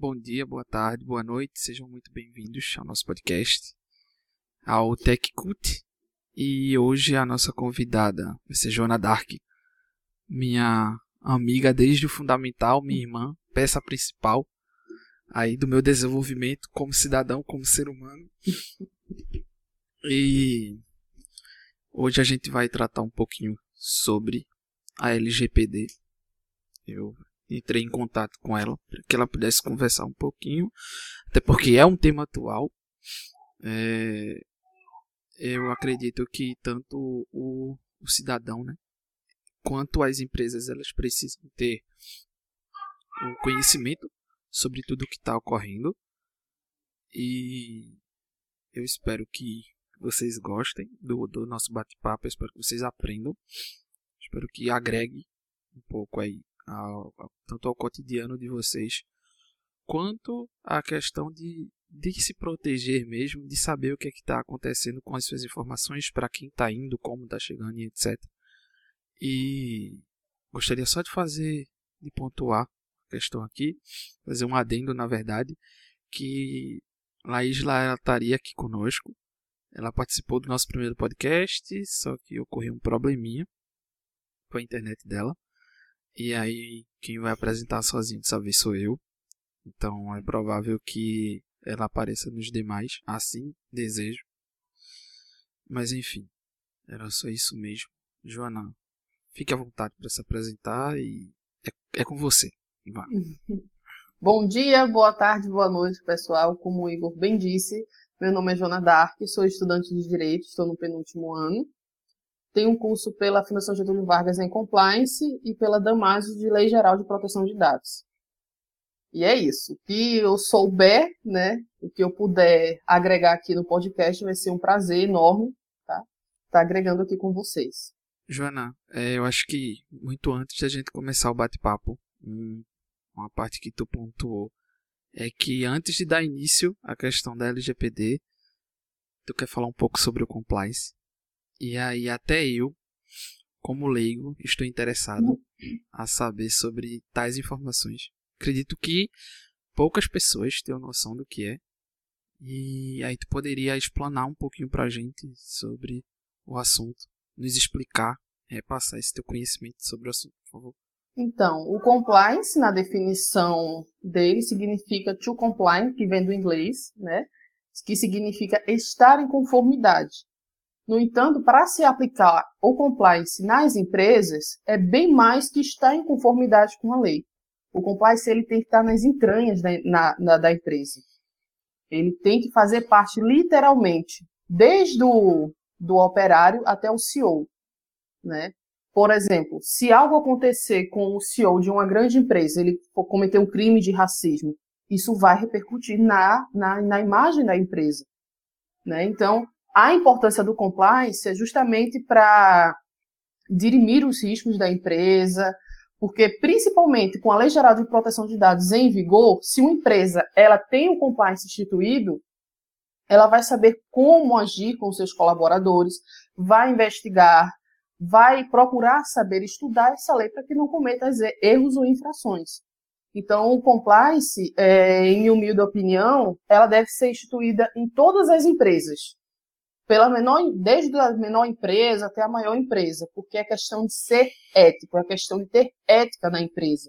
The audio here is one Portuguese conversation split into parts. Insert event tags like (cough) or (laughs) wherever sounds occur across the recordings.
Bom dia, boa tarde, boa noite, sejam muito bem-vindos ao nosso podcast, ao TechCut. E hoje a nossa convidada vai ser Joana Dark, minha amiga desde o fundamental, minha irmã, peça principal aí do meu desenvolvimento como cidadão, como ser humano. E hoje a gente vai tratar um pouquinho sobre a LGPD. Eu entrei em contato com ela para que ela pudesse conversar um pouquinho, até porque é um tema atual. É, eu acredito que tanto o, o cidadão, né, quanto as empresas, elas precisam ter um conhecimento sobre tudo o que está ocorrendo. E eu espero que vocês gostem do, do nosso bate-papo, espero que vocês aprendam, espero que agregue um pouco aí ao, tanto ao cotidiano de vocês quanto à questão de, de se proteger mesmo, de saber o que é está acontecendo com as suas informações, para quem está indo, como está chegando e etc. E gostaria só de fazer, de pontuar a questão aqui, fazer um adendo na verdade, que Laísla estaria aqui conosco. Ela participou do nosso primeiro podcast, só que ocorreu um probleminha com a internet dela. E aí quem vai apresentar sozinho dessa vez sou eu. Então é provável que ela apareça nos demais, assim desejo. Mas enfim, era só isso mesmo. Joana, fique à vontade para se apresentar e é, é com você. Vai. (laughs) Bom dia, boa tarde, boa noite, pessoal. Como o Igor bem disse, meu nome é Joana Dark, sou estudante de Direito, estou no penúltimo ano. Tenho um curso pela Fundação Getúlio Vargas em Compliance e pela Damaso de Lei Geral de Proteção de Dados. E é isso. O que eu souber, né, o que eu puder agregar aqui no podcast vai ser um prazer enorme, tá? Estar tá agregando aqui com vocês. Joana, é, eu acho que muito antes da gente começar o bate-papo, uma parte que tu pontuou é que antes de dar início à questão da LGPD, tu quer falar um pouco sobre o compliance. E aí até eu, como leigo, estou interessado a saber sobre tais informações. Acredito que poucas pessoas têm noção do que é. E aí tu poderia explanar um pouquinho pra gente sobre o assunto, nos explicar, repassar esse teu conhecimento sobre o assunto, por favor. Então, o compliance, na definição dele, significa to comply, que vem do inglês, né? Que significa estar em conformidade. No entanto, para se aplicar o compliance nas empresas, é bem mais que estar em conformidade com a lei. O compliance ele tem que estar nas entranhas da, na, na, da empresa. Ele tem que fazer parte, literalmente, desde o do operário até o CEO. Né? Por exemplo, se algo acontecer com o CEO de uma grande empresa, ele cometer um crime de racismo, isso vai repercutir na, na, na imagem da empresa. Né? Então, a importância do compliance é justamente para dirimir os riscos da empresa, porque principalmente com a Lei Geral de Proteção de Dados em vigor, se uma empresa ela tem o um compliance instituído, ela vai saber como agir com seus colaboradores, vai investigar, vai procurar saber estudar essa lei para que não cometa erros ou infrações. Então, o compliance, é, em humilde opinião, ela deve ser instituída em todas as empresas, pela menor, desde a menor empresa até a maior empresa, porque é questão de ser ético, é questão de ter ética na empresa.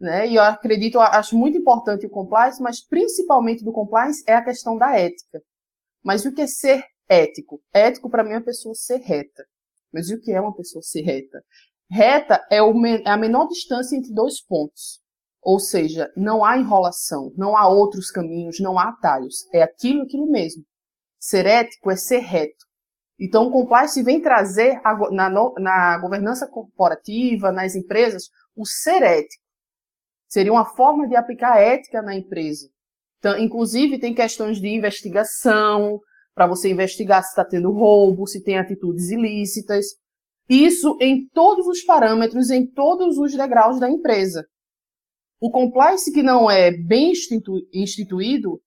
Né? E eu acredito, eu acho muito importante o compliance, mas principalmente do compliance é a questão da ética. Mas o que é ser ético? Ético, para mim, é a pessoa ser reta. Mas o que é uma pessoa ser reta? Reta é, o, é a menor distância entre dois pontos. Ou seja, não há enrolação, não há outros caminhos, não há atalhos. É aquilo, aquilo mesmo. Ser ético é ser reto. Então, o compliance vem trazer a, na, na governança corporativa, nas empresas, o ser ético. Seria uma forma de aplicar ética na empresa. Então, inclusive, tem questões de investigação, para você investigar se está tendo roubo, se tem atitudes ilícitas. Isso em todos os parâmetros, em todos os degraus da empresa. O compliance que não é bem instituído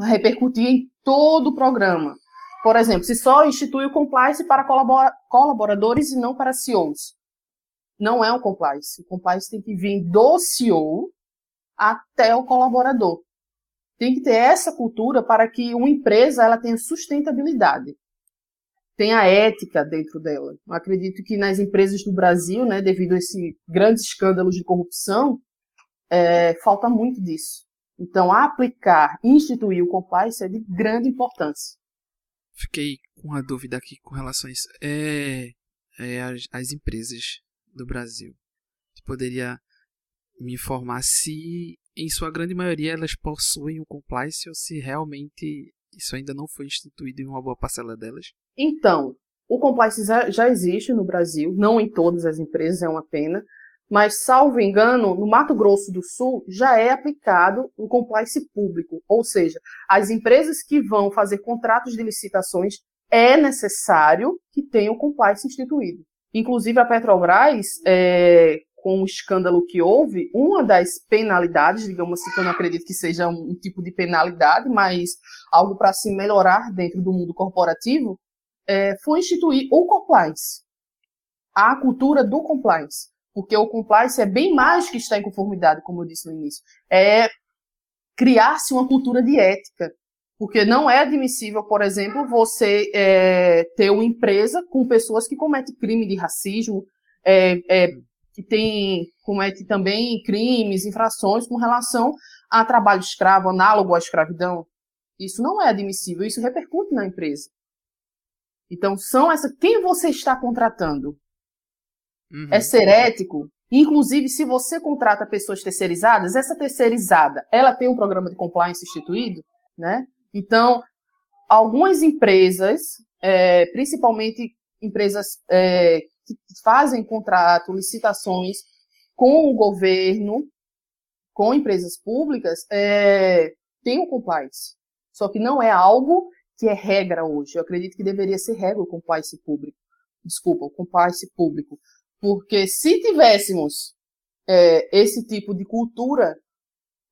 repercutir em todo o programa. Por exemplo, se só institui o compliance para colaboradores e não para CEOs. Não é um compliance. O compliance tem que vir do CEO até o colaborador. Tem que ter essa cultura para que uma empresa ela tenha sustentabilidade, tenha ética dentro dela. Eu acredito que nas empresas do Brasil, né, devido a esse grande escândalo de corrupção, é, falta muito disso. Então, aplicar, instituir o compliance é de grande importância. Fiquei com uma dúvida aqui com relação a isso. É, é as, as empresas do Brasil. Você poderia me informar se, em sua grande maioria, elas possuem o compliance ou se realmente isso ainda não foi instituído em uma boa parcela delas? Então, o compliance já existe no Brasil, não em todas as empresas, é uma pena, mas, salvo engano, no Mato Grosso do Sul já é aplicado o compliance público, ou seja, as empresas que vão fazer contratos de licitações é necessário que tenham compliance instituído. Inclusive, a Petrobras, é, com o escândalo que houve, uma das penalidades, digamos assim, que eu não acredito que seja um, tipo de penalidade, mas algo para se melhorar dentro do mundo corporativo, é, foi instituir o compliance, a cultura do compliance. Porque o compliance é bem mais que estar em conformidade, como eu disse no início. É criar-se uma cultura de ética. Porque não é admissível, por exemplo, você é, ter uma empresa com pessoas que cometem crime de racismo, é, é, que tem, comete também crimes, infrações com relação a trabalho escravo, análogo à escravidão. Isso não é admissível, isso repercute na empresa. Então, são essa. Quem você está contratando? Uhum. É ser ético? Inclusive, se você contrata pessoas terceirizadas, essa terceirizada, ela tem um programa de compliance instituído, né? Então, algumas empresas, é, principalmente empresas é, que fazem contrato, licitações com o governo, com empresas públicas, é, tem o compliance. Só que não é algo que é regra hoje. Eu acredito que deveria ser regra o compliance público. Desculpa, o compliance público. Porque se tivéssemos é, esse tipo de cultura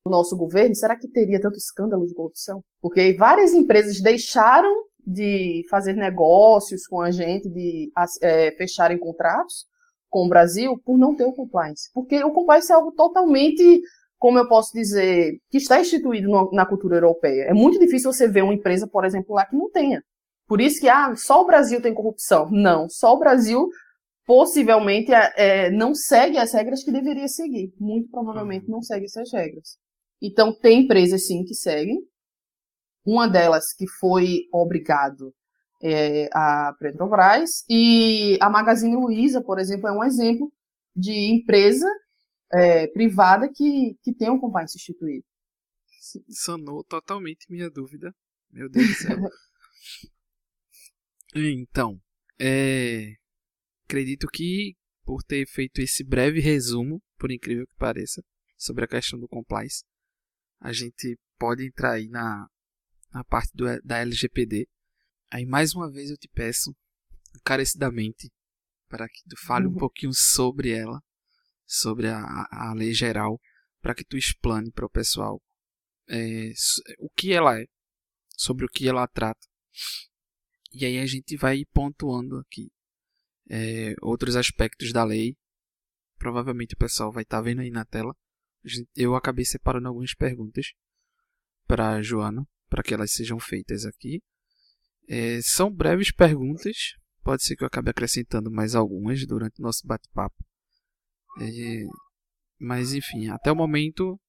no nosso governo, será que teria tanto escândalo de corrupção? Porque várias empresas deixaram de fazer negócios com a gente, de é, fecharem contratos com o Brasil por não ter o compliance. Porque o compliance é algo totalmente, como eu posso dizer, que está instituído na cultura europeia. É muito difícil você ver uma empresa, por exemplo, lá que não tenha. Por isso que ah, só o Brasil tem corrupção. Não, só o Brasil possivelmente é, é, não segue as regras que deveria seguir. Muito provavelmente uhum. não segue essas regras. Então, tem empresas sim que seguem. Uma delas que foi obrigado é a Petrobras e a Magazine Luiza, por exemplo, é um exemplo de empresa é, privada que, que tem um compliance instituído. Sanou totalmente minha dúvida. Meu Deus do céu. (laughs) então, é, acredito que por ter feito esse breve resumo, por incrível que pareça, sobre a questão do compliance, a gente pode entrar aí na, na parte do, da LGPD. Aí mais uma vez eu te peço encarecidamente para que tu fale um uhum. pouquinho sobre ela, sobre a, a lei geral, para que tu explane para o pessoal é, o que ela é, sobre o que ela trata. E aí a gente vai pontuando aqui é, outros aspectos da lei. Provavelmente o pessoal vai estar tá vendo aí na tela. Eu acabei separando algumas perguntas para Joana, para que elas sejam feitas aqui. É, são breves perguntas, pode ser que eu acabe acrescentando mais algumas durante o nosso bate-papo. É, mas enfim, até o momento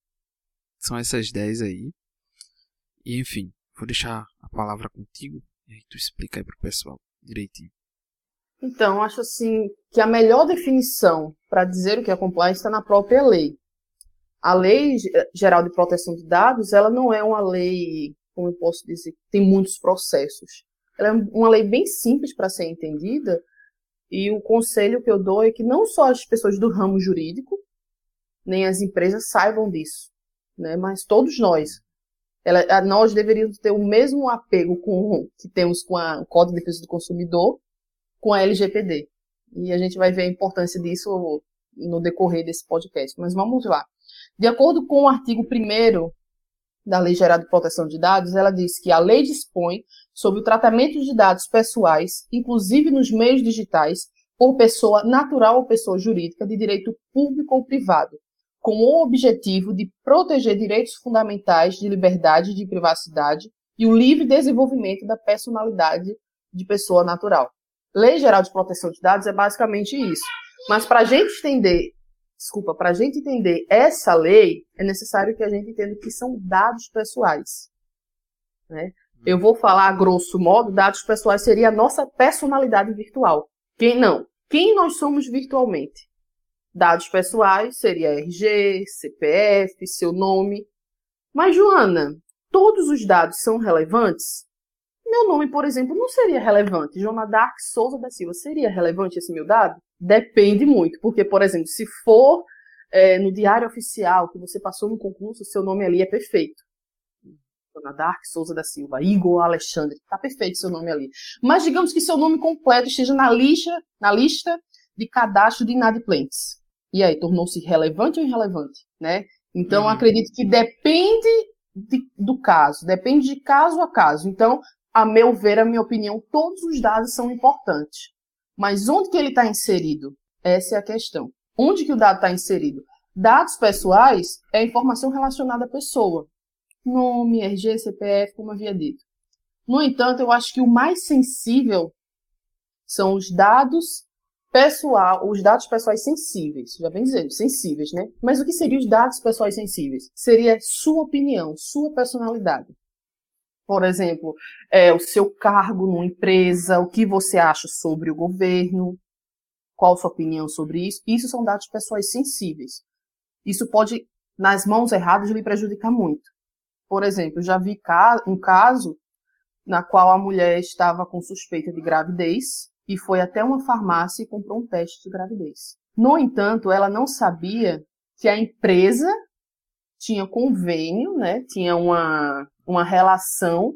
são essas 10 aí. E enfim, vou deixar a palavra contigo e aí tu explica aí pro pessoal direitinho. Então, acho assim que a melhor definição para dizer o que é compliance está na própria lei. A Lei Geral de Proteção de Dados, ela não é uma lei, como eu posso dizer, tem muitos processos. Ela é uma lei bem simples para ser entendida, e o conselho que eu dou é que não só as pessoas do ramo jurídico, nem as empresas saibam disso, né? mas todos nós. Ela, nós deveríamos ter o mesmo apego com, que temos com a, o Código de Defesa do Consumidor, com a LGPD. E a gente vai ver a importância disso no decorrer desse podcast. Mas vamos lá. De acordo com o artigo 1 da Lei Geral de Proteção de Dados, ela diz que a lei dispõe sobre o tratamento de dados pessoais, inclusive nos meios digitais, por pessoa natural ou pessoa jurídica de direito público ou privado, com o objetivo de proteger direitos fundamentais de liberdade e de privacidade e o livre desenvolvimento da personalidade de pessoa natural. Lei Geral de Proteção de Dados é basicamente isso. Mas para a gente entender, desculpa, para a gente entender essa lei, é necessário que a gente entenda que são dados pessoais. Né? Eu vou falar, grosso modo, dados pessoais seria a nossa personalidade virtual. Quem não? Quem nós somos virtualmente? Dados pessoais seria RG, CPF, seu nome. Mas, Joana, todos os dados são relevantes? Meu nome, por exemplo, não seria relevante. Joana Dark Souza da Silva seria relevante esse meu dado? Depende muito, porque, por exemplo, se for é, no diário oficial que você passou no concurso, seu nome ali é perfeito. Joana Dark Souza da Silva, Igor Alexandre, tá perfeito seu nome ali. Mas digamos que seu nome completo esteja na lista, na lista de cadastro de inadimplentes. E aí, tornou-se relevante ou irrelevante, né? Então, uhum. acredito que depende de, do caso, depende de caso a caso. Então, a meu ver, a minha opinião, todos os dados são importantes. Mas onde que ele está inserido? Essa é a questão. Onde que o dado está inserido? Dados pessoais é informação relacionada à pessoa. Nome, RG, CPF, como havia dito. No entanto, eu acho que o mais sensível são os dados pessoal, os dados pessoais sensíveis, já bem dizendo, sensíveis, né? Mas o que seriam os dados pessoais sensíveis? Seria sua opinião, sua personalidade. Por exemplo, é, o seu cargo numa empresa, o que você acha sobre o governo, qual a sua opinião sobre isso. Isso são dados pessoais sensíveis. Isso pode, nas mãos erradas, lhe prejudicar muito. Por exemplo, já vi um caso na qual a mulher estava com suspeita de gravidez e foi até uma farmácia e comprou um teste de gravidez. No entanto, ela não sabia que a empresa tinha convênio, né, tinha uma, uma relação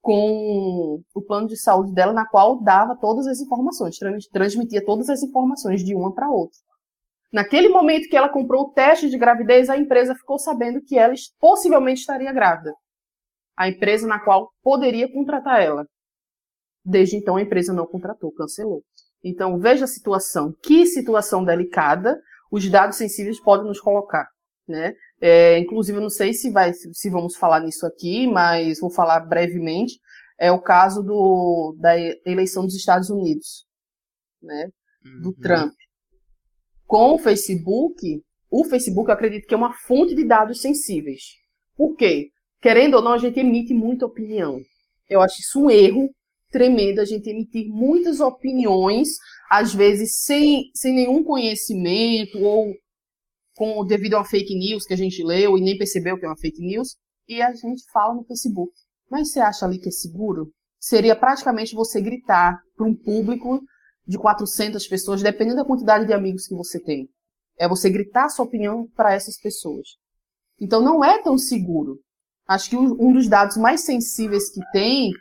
com o plano de saúde dela, na qual dava todas as informações, transmitia todas as informações de uma para outra. Naquele momento que ela comprou o teste de gravidez, a empresa ficou sabendo que ela possivelmente estaria grávida. A empresa na qual poderia contratar ela. Desde então, a empresa não contratou, cancelou. Então, veja a situação. Que situação delicada os dados sensíveis podem nos colocar. Né? É, inclusive, eu não sei se, vai, se vamos falar nisso aqui, mas vou falar brevemente. É o caso do, da eleição dos Estados Unidos, né? do uhum. Trump. Com o Facebook, o Facebook eu acredito que é uma fonte de dados sensíveis. Por quê? Querendo ou não, a gente emite muita opinião. Eu acho isso um erro tremendo a gente emitir muitas opiniões, às vezes sem, sem nenhum conhecimento ou com devido a fake news que a gente leu e nem percebeu que é uma fake news, e a gente fala no Facebook. Mas você acha ali que é seguro? Seria praticamente você gritar para um público de 400 pessoas, dependendo da quantidade de amigos que você tem. É você gritar sua opinião para essas pessoas. Então não é tão seguro. Acho que um dos dados mais sensíveis que tem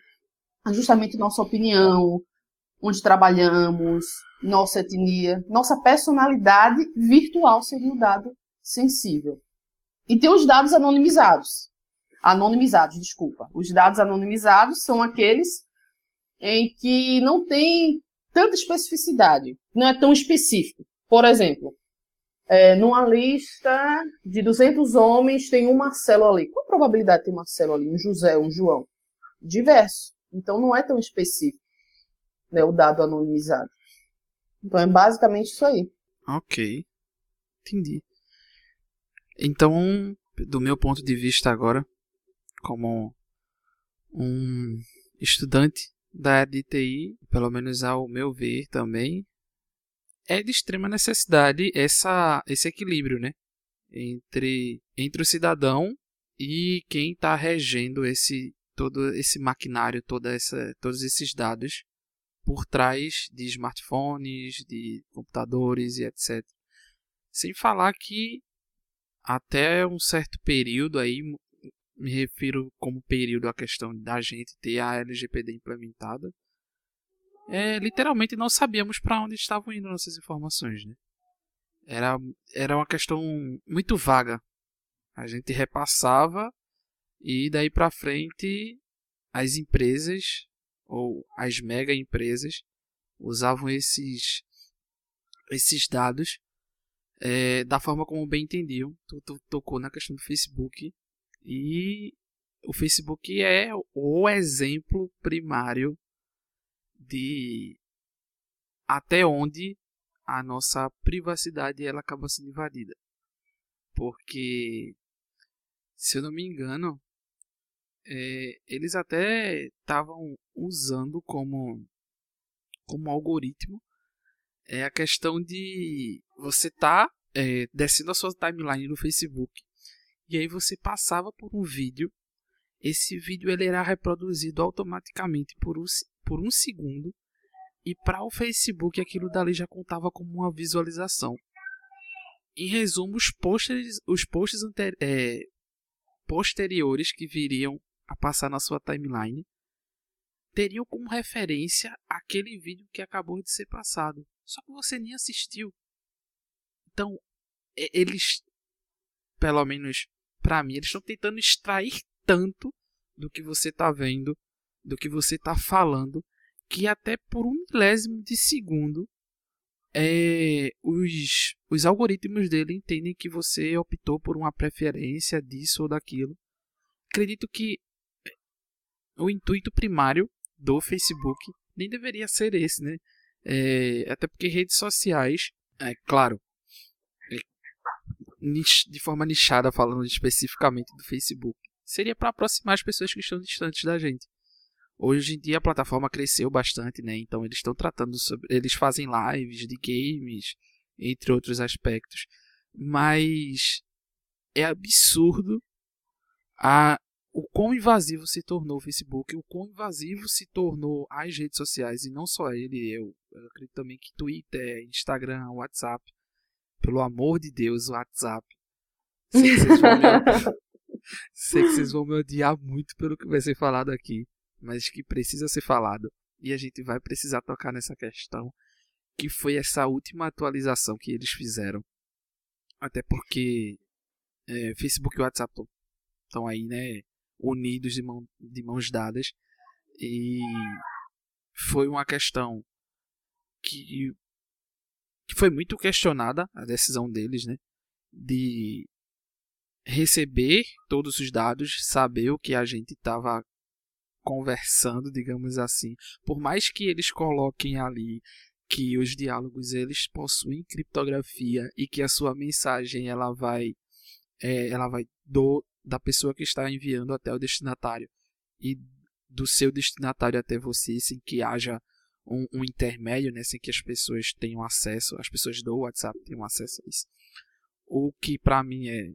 justamente nossa opinião, onde trabalhamos, nossa etnia, nossa personalidade virtual seria um dado sensível. E tem os dados anonimizados. Anonimizados, desculpa. Os dados anonimizados são aqueles em que não tem tanta especificidade, não é tão específico. Por exemplo, é, numa lista de 200 homens tem um Marcelo ali. Qual a probabilidade de ter Marcelo ali? Um José, um João? Diverso. Então não é tão específico né, o dado anonimizado. Então é basicamente isso aí. Ok. Entendi. Então, do meu ponto de vista agora, como um estudante da área de TI, pelo menos ao meu ver também, é de extrema necessidade essa, esse equilíbrio, né? Entre, entre o cidadão e quem está regendo esse todo esse maquinário, toda essa, todos esses dados por trás de smartphones, de computadores e etc. Sem falar que até um certo período aí, me refiro como período à questão da gente ter a LGPD implementada, é, literalmente não sabíamos para onde estavam indo nossas informações, né? Era, era uma questão muito vaga. A gente repassava e daí para frente, as empresas ou as mega empresas usavam esses esses dados é, da forma como bem entendiam. Tu, tu tocou na questão do Facebook e o Facebook é o exemplo primário de até onde a nossa privacidade ela acaba sendo invadida. Porque, se eu não me engano, é, eles até estavam usando como, como algoritmo é a questão de você tá é, descendo a sua timeline no Facebook e aí você passava por um vídeo esse vídeo ele era reproduzido automaticamente por um, por um segundo e para o Facebook aquilo dali já contava como uma visualização. Em resumo, os posts, os posts é, posteriores que viriam a passar na sua timeline teriam como referência aquele vídeo que acabou de ser passado. Só que você nem assistiu. Então, eles, pelo menos para mim, eles estão tentando extrair tanto do que você está vendo, do que você está falando, que até por um milésimo de segundo é, os, os algoritmos dele entendem que você optou por uma preferência disso ou daquilo. Acredito que o intuito primário do Facebook nem deveria ser esse, né? É, até porque redes sociais, é claro, é, de forma nichada, falando especificamente do Facebook, seria para aproximar as pessoas que estão distantes da gente. Hoje em dia a plataforma cresceu bastante, né? Então eles estão tratando sobre, eles fazem lives de games, entre outros aspectos, mas é absurdo a o quão invasivo se tornou o Facebook, o quão invasivo se tornou as redes sociais, e não só ele, eu, eu acredito também que Twitter, Instagram, WhatsApp, pelo amor de Deus, WhatsApp. Sei que vocês vão me, (laughs) sei que vocês vão me odiar muito pelo que vai ser falado aqui, mas que precisa ser falado, e a gente vai precisar tocar nessa questão, que foi essa última atualização que eles fizeram. Até porque é, Facebook e WhatsApp estão aí, né? Unidos de, mão, de mãos dadas. E foi uma questão que, que foi muito questionada a decisão deles, né? De receber todos os dados, saber o que a gente estava conversando, digamos assim. Por mais que eles coloquem ali que os diálogos eles possuem criptografia e que a sua mensagem ela vai é, ela vai do da pessoa que está enviando até o destinatário e do seu destinatário até você, sem que haja um, um, intermédio, né, sem que as pessoas tenham acesso, as pessoas do WhatsApp tenham acesso a isso. O que para mim é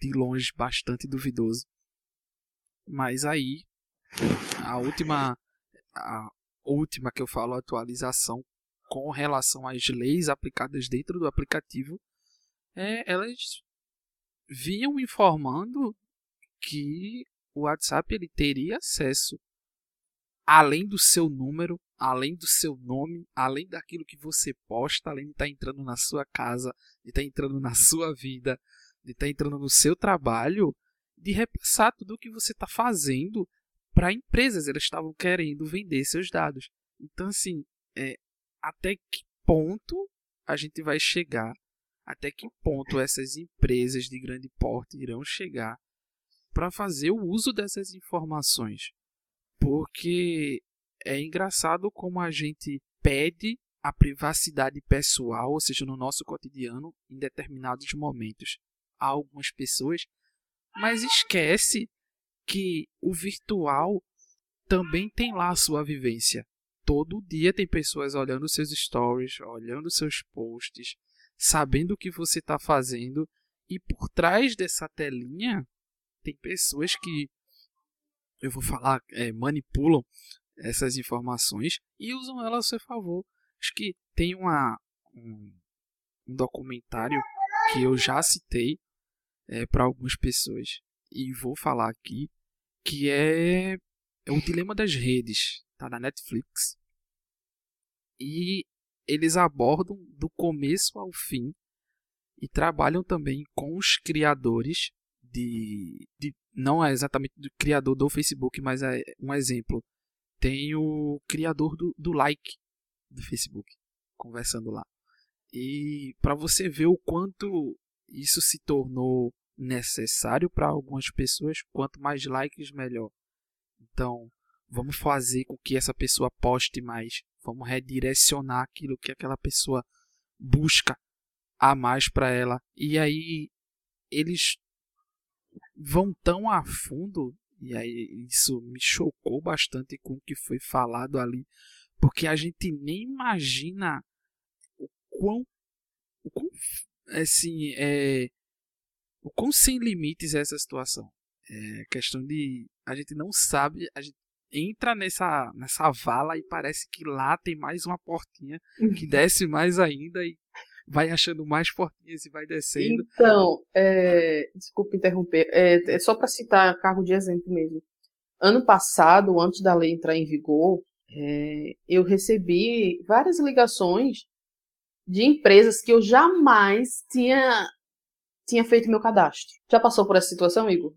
de longe bastante duvidoso. Mas aí a última a última que eu falo atualização com relação às leis aplicadas dentro do aplicativo é elas vinham informando que o WhatsApp ele teria acesso além do seu número, além do seu nome, além daquilo que você posta, além de estar tá entrando na sua casa, de estar tá entrando na sua vida, de estar tá entrando no seu trabalho, de repassar tudo o que você está fazendo para empresas. Elas estavam querendo vender seus dados. Então, assim, é, até que ponto a gente vai chegar até que ponto essas empresas de grande porte irão chegar para fazer o uso dessas informações. Porque é engraçado como a gente pede a privacidade pessoal, ou seja, no nosso cotidiano, em determinados momentos a algumas pessoas, mas esquece que o virtual também tem lá a sua vivência. Todo dia tem pessoas olhando seus stories, olhando seus posts, sabendo o que você está fazendo e por trás dessa telinha tem pessoas que eu vou falar é, manipulam essas informações e usam elas a seu favor. Acho que tem uma, um, um documentário que eu já citei é, para algumas pessoas e vou falar aqui que é, é o dilema das redes, tá na Netflix. E eles abordam do começo ao fim e trabalham também com os criadores de, de não é exatamente do criador do Facebook, mas é um exemplo. Tem o criador do, do like do Facebook conversando lá. E para você ver o quanto isso se tornou necessário para algumas pessoas, quanto mais likes, melhor. Então, vamos fazer com que essa pessoa poste mais, vamos redirecionar aquilo que aquela pessoa busca a mais para ela. E aí eles vão tão a fundo, e aí isso me chocou bastante com o que foi falado ali, porque a gente nem imagina o quão, o quão assim, é, o quão sem limites é essa situação. É questão de a gente não sabe, a gente entra nessa nessa vala e parece que lá tem mais uma portinha que desce mais ainda e vai achando mais portinhas e vai descendo. Então, é, desculpa interromper, é, é só para citar cargo de exemplo mesmo. Ano passado, antes da lei entrar em vigor, é, eu recebi várias ligações de empresas que eu jamais tinha, tinha feito meu cadastro. Já passou por essa situação, Igor?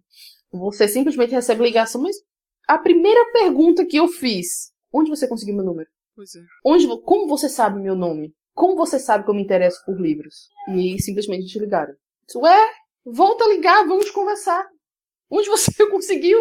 Você simplesmente recebe ligação, mas a primeira pergunta que eu fiz, onde você conseguiu meu número? Pois é. Onde, como você sabe meu nome? Como você sabe que eu me interesso por livros? E simplesmente desligaram. Ué, volta a ligar, vamos conversar. Onde você (laughs) conseguiu?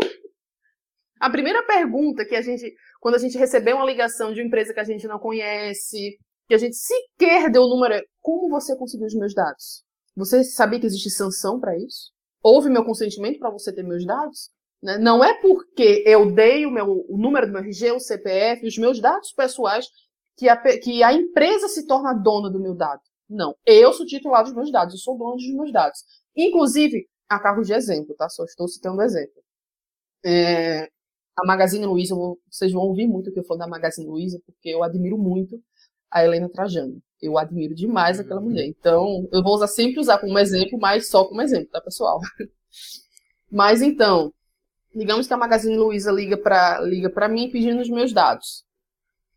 A primeira pergunta que a gente, quando a gente recebeu uma ligação de uma empresa que a gente não conhece, que a gente sequer deu o número, é como você conseguiu os meus dados? Você sabia que existe sanção para isso? Houve meu consentimento para você ter meus dados? Né? Não é porque eu dei o, meu, o número do meu RG, o CPF, os meus dados pessoais que a, que a empresa se torna dona do meu dado. Não. Eu sou titular dos meus dados, eu sou dono dos meus dados. Inclusive, a carro de exemplo, tá? Só estou citando exemplo. É, a Magazine Luiza, vocês vão ouvir muito o que eu falo da Magazine Luiza, porque eu admiro muito a Helena Trajano. Eu admiro demais aquela uhum. mulher. Então, eu vou usar sempre usar como exemplo, mas só como exemplo, tá, pessoal? (laughs) Mas então, digamos que a Magazine Luiza liga para liga mim pedindo os meus dados.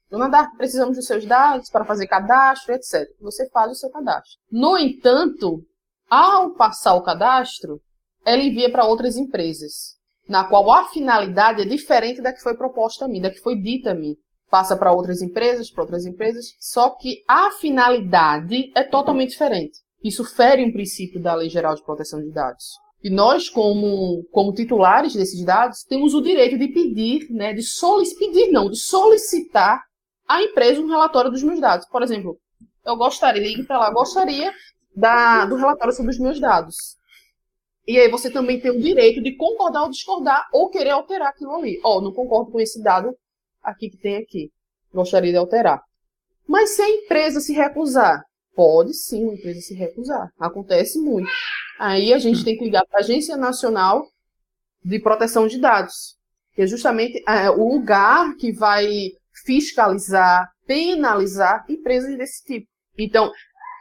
Dona Dark, precisamos dos seus dados para fazer cadastro, etc. Você faz o seu cadastro. No entanto, ao passar o cadastro, ela envia para outras empresas, na qual a finalidade é diferente da que foi proposta a mim, da que foi dita a mim. Passa para outras empresas, para outras empresas, só que a finalidade é totalmente diferente. Isso fere um princípio da Lei Geral de Proteção de Dados. E nós, como, como titulares desses dados, temos o direito de pedir, né, de solicitar, pedir não, de solicitar à empresa um relatório dos meus dados. Por exemplo, eu gostaria, ligue para lá, gostaria da, do relatório sobre os meus dados. E aí você também tem o direito de concordar ou discordar ou querer alterar aquilo ali. Ó, oh, não concordo com esse dado aqui que tem aqui. Gostaria de alterar. Mas se a empresa se recusar, pode sim a empresa se recusar. Acontece muito. Aí a gente tem que ligar para a Agência Nacional de Proteção de Dados, que é justamente é, o lugar que vai fiscalizar, penalizar empresas desse tipo. Então,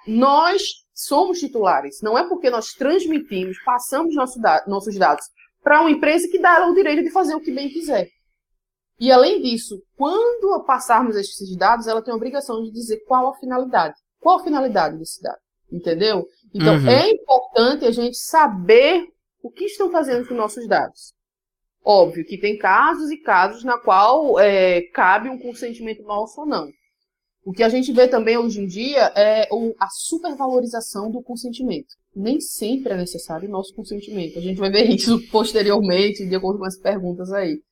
nós somos titulares. Não é porque nós transmitimos, passamos nosso da nossos dados para uma empresa que dá ela o direito de fazer o que bem quiser. E além disso, quando passarmos esses dados, ela tem a obrigação de dizer qual a finalidade. Qual a finalidade desse dado? Entendeu? Então, uhum. é importante a gente saber o que estão fazendo com nossos dados. Óbvio que tem casos e casos na qual é, cabe um consentimento nosso ou não. O que a gente vê também hoje em dia é a supervalorização do consentimento. Nem sempre é necessário o nosso consentimento. A gente vai ver isso (laughs) posteriormente, de acordo com as perguntas aí.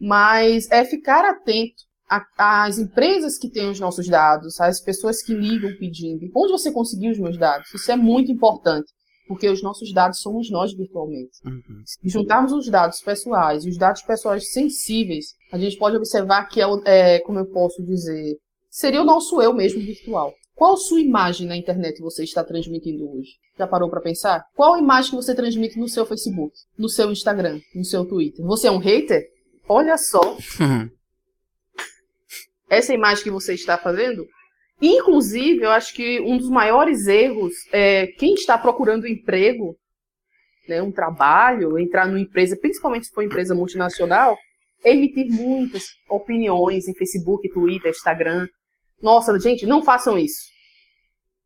Mas é ficar atento às empresas que têm os nossos dados, às pessoas que ligam pedindo. Onde você conseguiu os meus dados? Isso é muito importante porque os nossos dados somos nós virtualmente. Uhum. Se juntarmos os dados pessoais e os dados pessoais sensíveis, a gente pode observar que é, é como eu posso dizer, seria o nosso eu mesmo virtual. Qual sua imagem na internet você está transmitindo hoje? Já parou para pensar? Qual a imagem que você transmite no seu Facebook, no seu Instagram, no seu Twitter? Você é um hater? Olha só. (laughs) Essa imagem que você está fazendo Inclusive, eu acho que um dos maiores erros é quem está procurando emprego, né, um trabalho, entrar numa empresa, principalmente se for empresa multinacional, é emitir muitas opiniões em Facebook, Twitter, Instagram. Nossa, gente, não façam isso.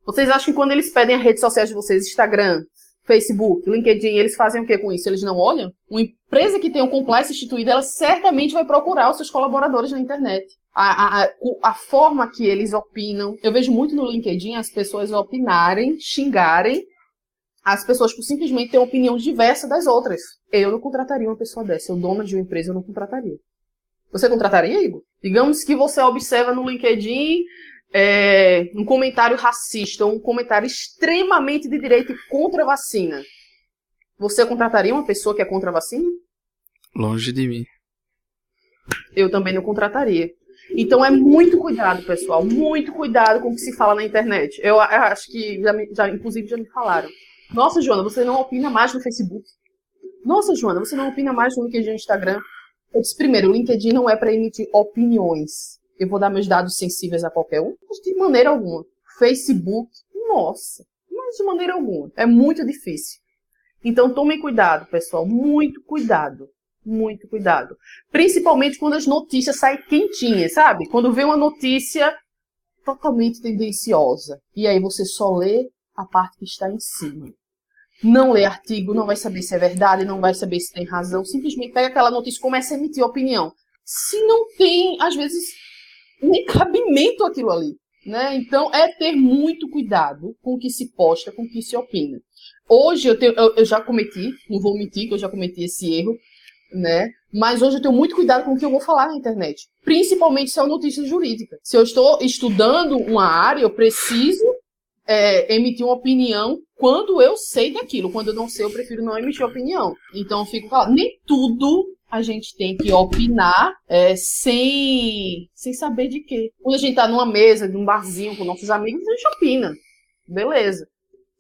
Vocês acham que quando eles pedem as redes sociais de vocês, Instagram, Facebook, LinkedIn, eles fazem o que com isso? Eles não olham? Uma empresa que tem um compliance instituído, ela certamente vai procurar os seus colaboradores na internet. A, a, a, forma que eles opinam. Eu vejo muito no LinkedIn as pessoas opinarem, xingarem as pessoas por simplesmente ter uma opinião diversa das outras. Eu não contrataria uma pessoa dessa. Eu, dona de uma empresa, eu não contrataria. Você contrataria, Igor? Digamos que você observa no LinkedIn é, um comentário racista ou um comentário extremamente de direita contra a vacina. Você contrataria uma pessoa que é contra a vacina? Longe de mim. Eu também não contrataria. Então é muito cuidado, pessoal. Muito cuidado com o que se fala na internet. Eu, eu acho que, já, já, inclusive, já me falaram. Nossa, Joana, você não opina mais no Facebook. Nossa, Joana, você não opina mais no LinkedIn e no Instagram. Eu disse, primeiro, o LinkedIn não é para emitir opiniões. Eu vou dar meus dados sensíveis a qualquer um? De maneira alguma. Facebook, nossa, mas de maneira alguma. É muito difícil. Então tomem cuidado, pessoal. Muito cuidado. Muito cuidado. Principalmente quando as notícias saem quentinhas, sabe? Quando vê uma notícia totalmente tendenciosa. E aí você só lê a parte que está em cima não lê artigo, não vai saber se é verdade, não vai saber se tem razão, simplesmente pega aquela notícia e começa a emitir opinião. Se não tem, às vezes, nem cabimento aquilo ali. Né? Então, é ter muito cuidado com o que se posta, com o que se opina. Hoje eu, tenho, eu, eu já cometi, não vou mentir que eu já cometi esse erro, né? Mas hoje eu tenho muito cuidado com o que eu vou falar na internet. Principalmente se é uma notícia jurídica. Se eu estou estudando uma área, eu preciso é, emitir uma opinião quando eu sei daquilo. Quando eu não sei, eu prefiro não emitir opinião. Então eu fico falando, nem tudo a gente tem que opinar é, sem, sem saber de quê. Quando a gente tá numa mesa, num barzinho com nossos amigos, a gente opina. Beleza.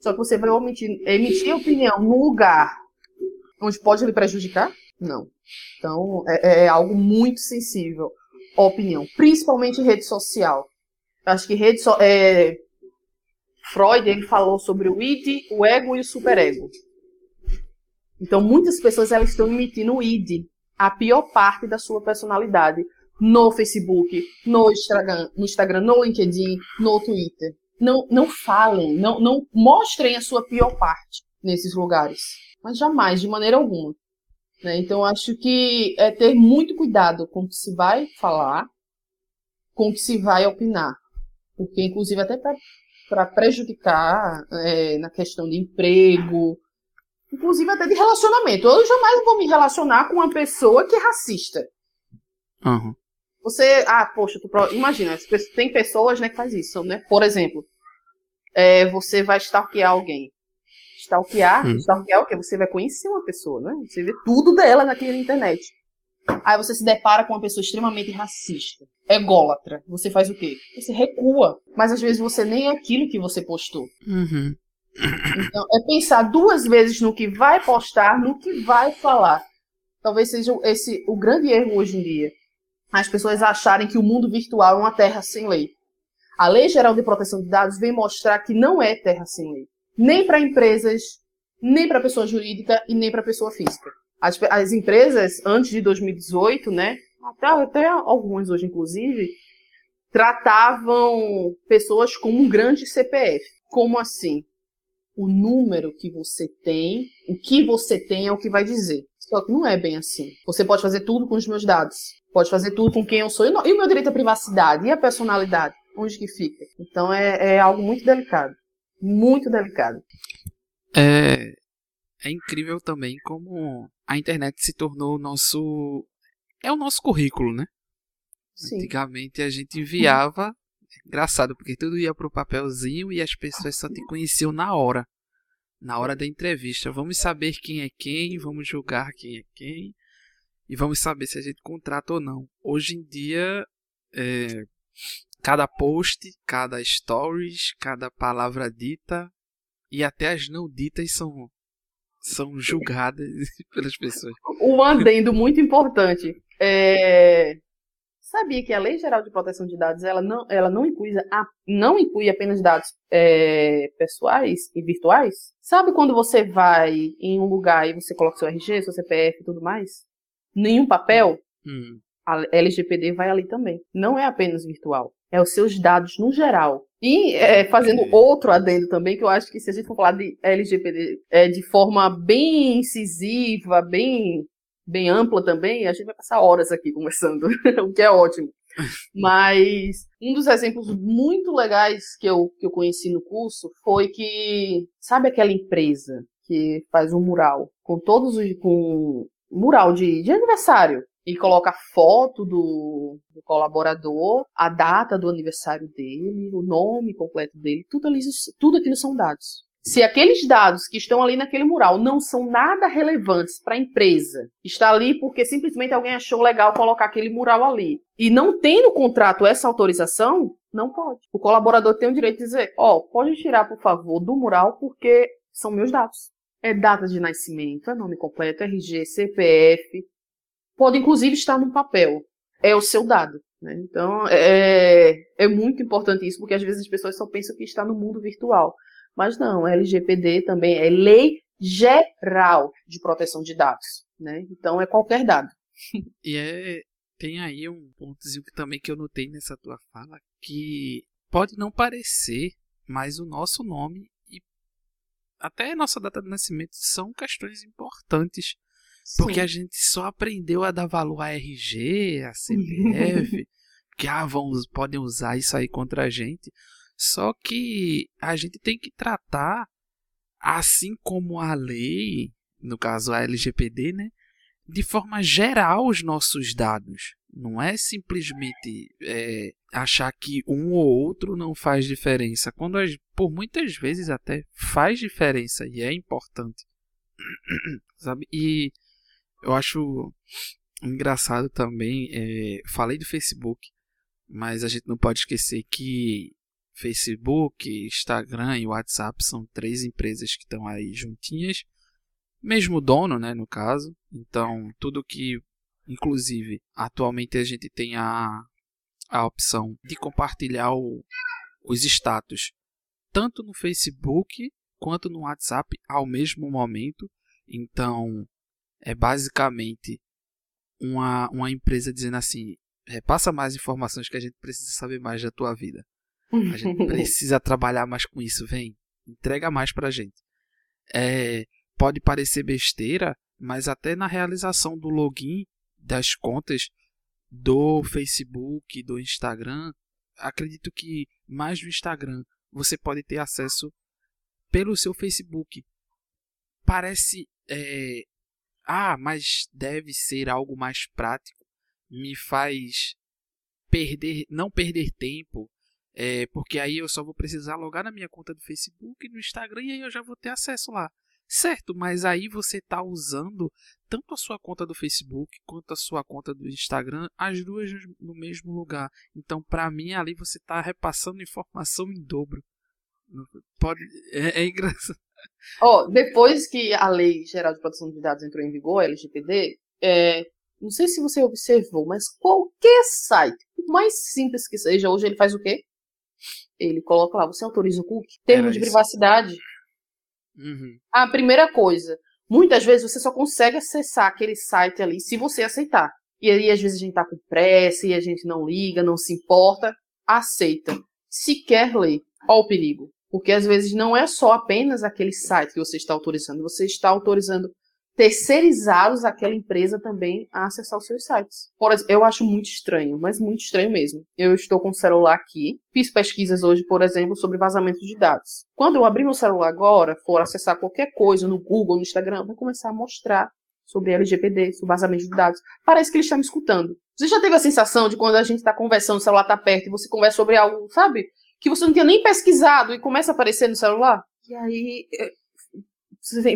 Só que você vai emitir, emitir opinião num lugar onde pode lhe prejudicar? Não. Então, é, é algo muito sensível. Opinião. Principalmente rede social. Acho que rede so é, Freud ele falou sobre o id, o ego e o superego. Então, muitas pessoas elas estão emitindo o id, a pior parte da sua personalidade, no Facebook, no Instagram, no, Instagram, no LinkedIn, no Twitter. Não, não falem, não, não mostrem a sua pior parte nesses lugares, mas jamais, de maneira alguma. Né? Então, acho que é ter muito cuidado com o que se vai falar, com o que se vai opinar. Porque, inclusive, até para prejudicar é, na questão de emprego, inclusive até de relacionamento. Eu jamais vou me relacionar com uma pessoa que é racista. Uhum. Você, ah, poxa, tu, imagina, tem pessoas né, que faz isso, né? Por exemplo, é, você vai stalkear alguém. Stalkear, hum. stalkear é o quê? Você vai conhecer uma pessoa, né? Você vê tudo dela naquela internet. Aí você se depara com uma pessoa extremamente racista, ególatra. Você faz o quê? Você recua. Mas às vezes você nem é aquilo que você postou. Uhum. Então, é pensar duas vezes no que vai postar, no que vai falar. Talvez seja esse o grande erro hoje em dia. As pessoas acharem que o mundo virtual é uma terra sem lei. A Lei Geral de Proteção de Dados vem mostrar que não é terra sem lei. Nem para empresas, nem para pessoa jurídica e nem para pessoa física. As, as empresas, antes de 2018, né, até, até algumas hoje, inclusive, tratavam pessoas como um grande CPF. Como assim? O número que você tem, o que você tem é o que vai dizer. Só que não é bem assim. Você pode fazer tudo com os meus dados. Pode fazer tudo com quem eu sou. E o meu direito à privacidade? E a personalidade? Onde que fica? Então é, é algo muito delicado. Muito delicado. É, é incrível também como a internet se tornou o nosso. É o nosso currículo, né? Sim. Antigamente a gente enviava. Engraçado, porque tudo ia pro papelzinho e as pessoas só te conheciam na hora. Na hora da entrevista. Vamos saber quem é quem, vamos julgar quem é quem. E vamos saber se a gente contrata ou não. Hoje em dia, é, cada post, cada stories, cada palavra dita e até as não ditas são são julgadas (laughs) pelas pessoas. Um adendo muito importante. É... Sabia que a Lei Geral de Proteção de Dados ela não, ela não, inclui, a, não inclui apenas dados é, pessoais e virtuais? Sabe quando você vai em um lugar e você coloca seu RG, seu CPF e tudo mais? Nenhum papel? Hum. A LGPD vai ali também. Não é apenas virtual. É os seus dados no geral. E é, fazendo outro adendo também, que eu acho que se a gente for falar de LGPD é, de forma bem incisiva, bem, bem ampla também, a gente vai passar horas aqui conversando, (laughs) o que é ótimo. Mas um dos exemplos muito legais que eu, que eu conheci no curso foi que, sabe aquela empresa que faz um mural com todos os. com mural de, de aniversário? E coloca foto do, do, colaborador, a data do aniversário dele, o nome completo dele, tudo, ali, tudo aquilo são dados. Se aqueles dados que estão ali naquele mural não são nada relevantes para a empresa, está ali porque simplesmente alguém achou legal colocar aquele mural ali, e não tem no contrato essa autorização, não pode. O colaborador tem o direito de dizer: Ó, oh, pode tirar, por favor, do mural porque são meus dados. É data de nascimento, é nome completo, RG, CPF. Pode inclusive estar no papel. É o seu dado. Né? Então, é, é muito importante isso, porque às vezes as pessoas só pensam que está no mundo virtual. Mas não, LGPD também é Lei Geral de Proteção de Dados, né? Então é qualquer dado. (laughs) E é, tem aí um pontozinho que também que eu notei nessa tua fala, que pode não parecer, mas o nosso nome e até a nossa data de nascimento são questões importantes. Sim. Porque a gente só aprendeu a dar valor a RG, a CPF, (laughs) que ah, vão, podem usar isso aí contra a gente. Só que a gente tem que tratar, assim como a lei, no caso a LGPD, né, de forma geral os nossos dados. Não é simplesmente é, achar que um ou outro não faz diferença. Quando por muitas vezes até faz diferença e é importante. (clears throat) Sabe? E eu acho engraçado também. É, falei do Facebook, mas a gente não pode esquecer que Facebook, Instagram e WhatsApp são três empresas que estão aí juntinhas, mesmo dono, né, no caso. Então, tudo que, inclusive, atualmente a gente tem a, a opção de compartilhar o, os status tanto no Facebook quanto no WhatsApp ao mesmo momento. Então, é basicamente uma, uma empresa dizendo assim: repassa mais informações que a gente precisa saber mais da tua vida. A gente (laughs) precisa trabalhar mais com isso, vem. Entrega mais pra gente. É, pode parecer besteira, mas até na realização do login das contas do Facebook, do Instagram, acredito que mais do Instagram você pode ter acesso pelo seu Facebook. Parece. É, ah, mas deve ser algo mais prático. Me faz perder, não perder tempo é, porque aí eu só vou precisar logar na minha conta do Facebook e no Instagram e aí eu já vou ter acesso lá. Certo, mas aí você está usando tanto a sua conta do Facebook quanto a sua conta do Instagram, as duas no mesmo lugar. Então, para mim, ali você está repassando informação em dobro. Pode, é, é engraçado. Oh, depois que a Lei Geral de Proteção de Dados entrou em vigor, a LGPD, é, não sei se você observou, mas qualquer site, por mais simples que seja, hoje ele faz o quê? ele coloca lá, você autoriza o cookie? Termo de privacidade. Uhum. A primeira coisa, muitas vezes você só consegue acessar aquele site ali se você aceitar. E aí, às vezes, a gente tá com pressa e a gente não liga, não se importa, aceita. Se quer ler, olha o perigo. Porque às vezes não é só apenas aquele site que você está autorizando, você está autorizando terceirizados aquela empresa também a acessar os seus sites. Por exemplo, eu acho muito estranho, mas muito estranho mesmo. Eu estou com o celular aqui, fiz pesquisas hoje, por exemplo, sobre vazamento de dados. Quando eu abrir meu celular agora, for acessar qualquer coisa no Google, no Instagram, vai começar a mostrar sobre LGPD, sobre vazamento de dados. Parece que ele está me escutando. Você já teve a sensação de quando a gente está conversando, o celular está perto e você conversa sobre algo, sabe? Que você não tinha nem pesquisado e começa a aparecer no celular? E aí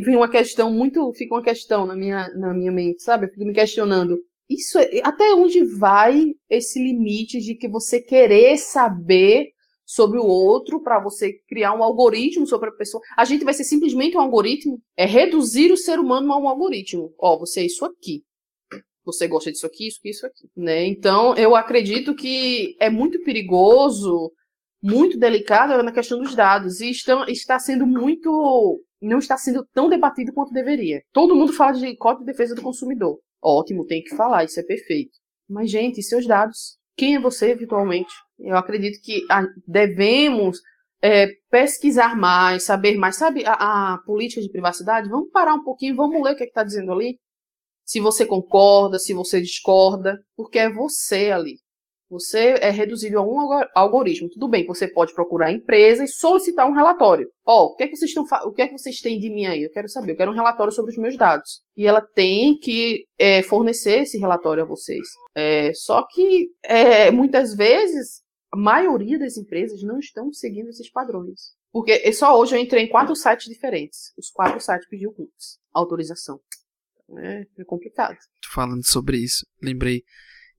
vem uma questão muito, fica uma questão na minha, na minha mente, sabe? Eu fico me questionando. Isso é, até onde vai esse limite de que você querer saber sobre o outro para você criar um algoritmo sobre a pessoa? A gente vai ser simplesmente um algoritmo? É reduzir o ser humano a um algoritmo. Ó, você é isso aqui. Você gosta disso aqui, isso aqui, isso aqui, né? Então, eu acredito que é muito perigoso, muito delicado na questão dos dados e estão, está sendo muito não está sendo tão debatido quanto deveria. Todo mundo fala de Código de Defesa do Consumidor. Ótimo, tem que falar, isso é perfeito. Mas, gente, seus dados? Quem é você virtualmente? Eu acredito que devemos é, pesquisar mais, saber mais. Sabe a, a, política de privacidade? Vamos parar um pouquinho, vamos ler o que é está dizendo ali. Se você concorda, se você discorda, porque é você ali. Você é reduzido a um algoritmo. Tudo bem, você pode procurar a empresa e solicitar um relatório. Ó, oh, o que é que vocês estão o que é que vocês têm de mim aí? Eu quero saber, eu quero um relatório sobre os meus dados. E ela tem que é, fornecer esse relatório a vocês. É, só que é, muitas vezes a maioria das empresas não estão seguindo esses padrões. Porque só hoje eu entrei em quatro sites diferentes. Os quatro sites pediu cookies, autorização. É, é complicado. Falando sobre isso, lembrei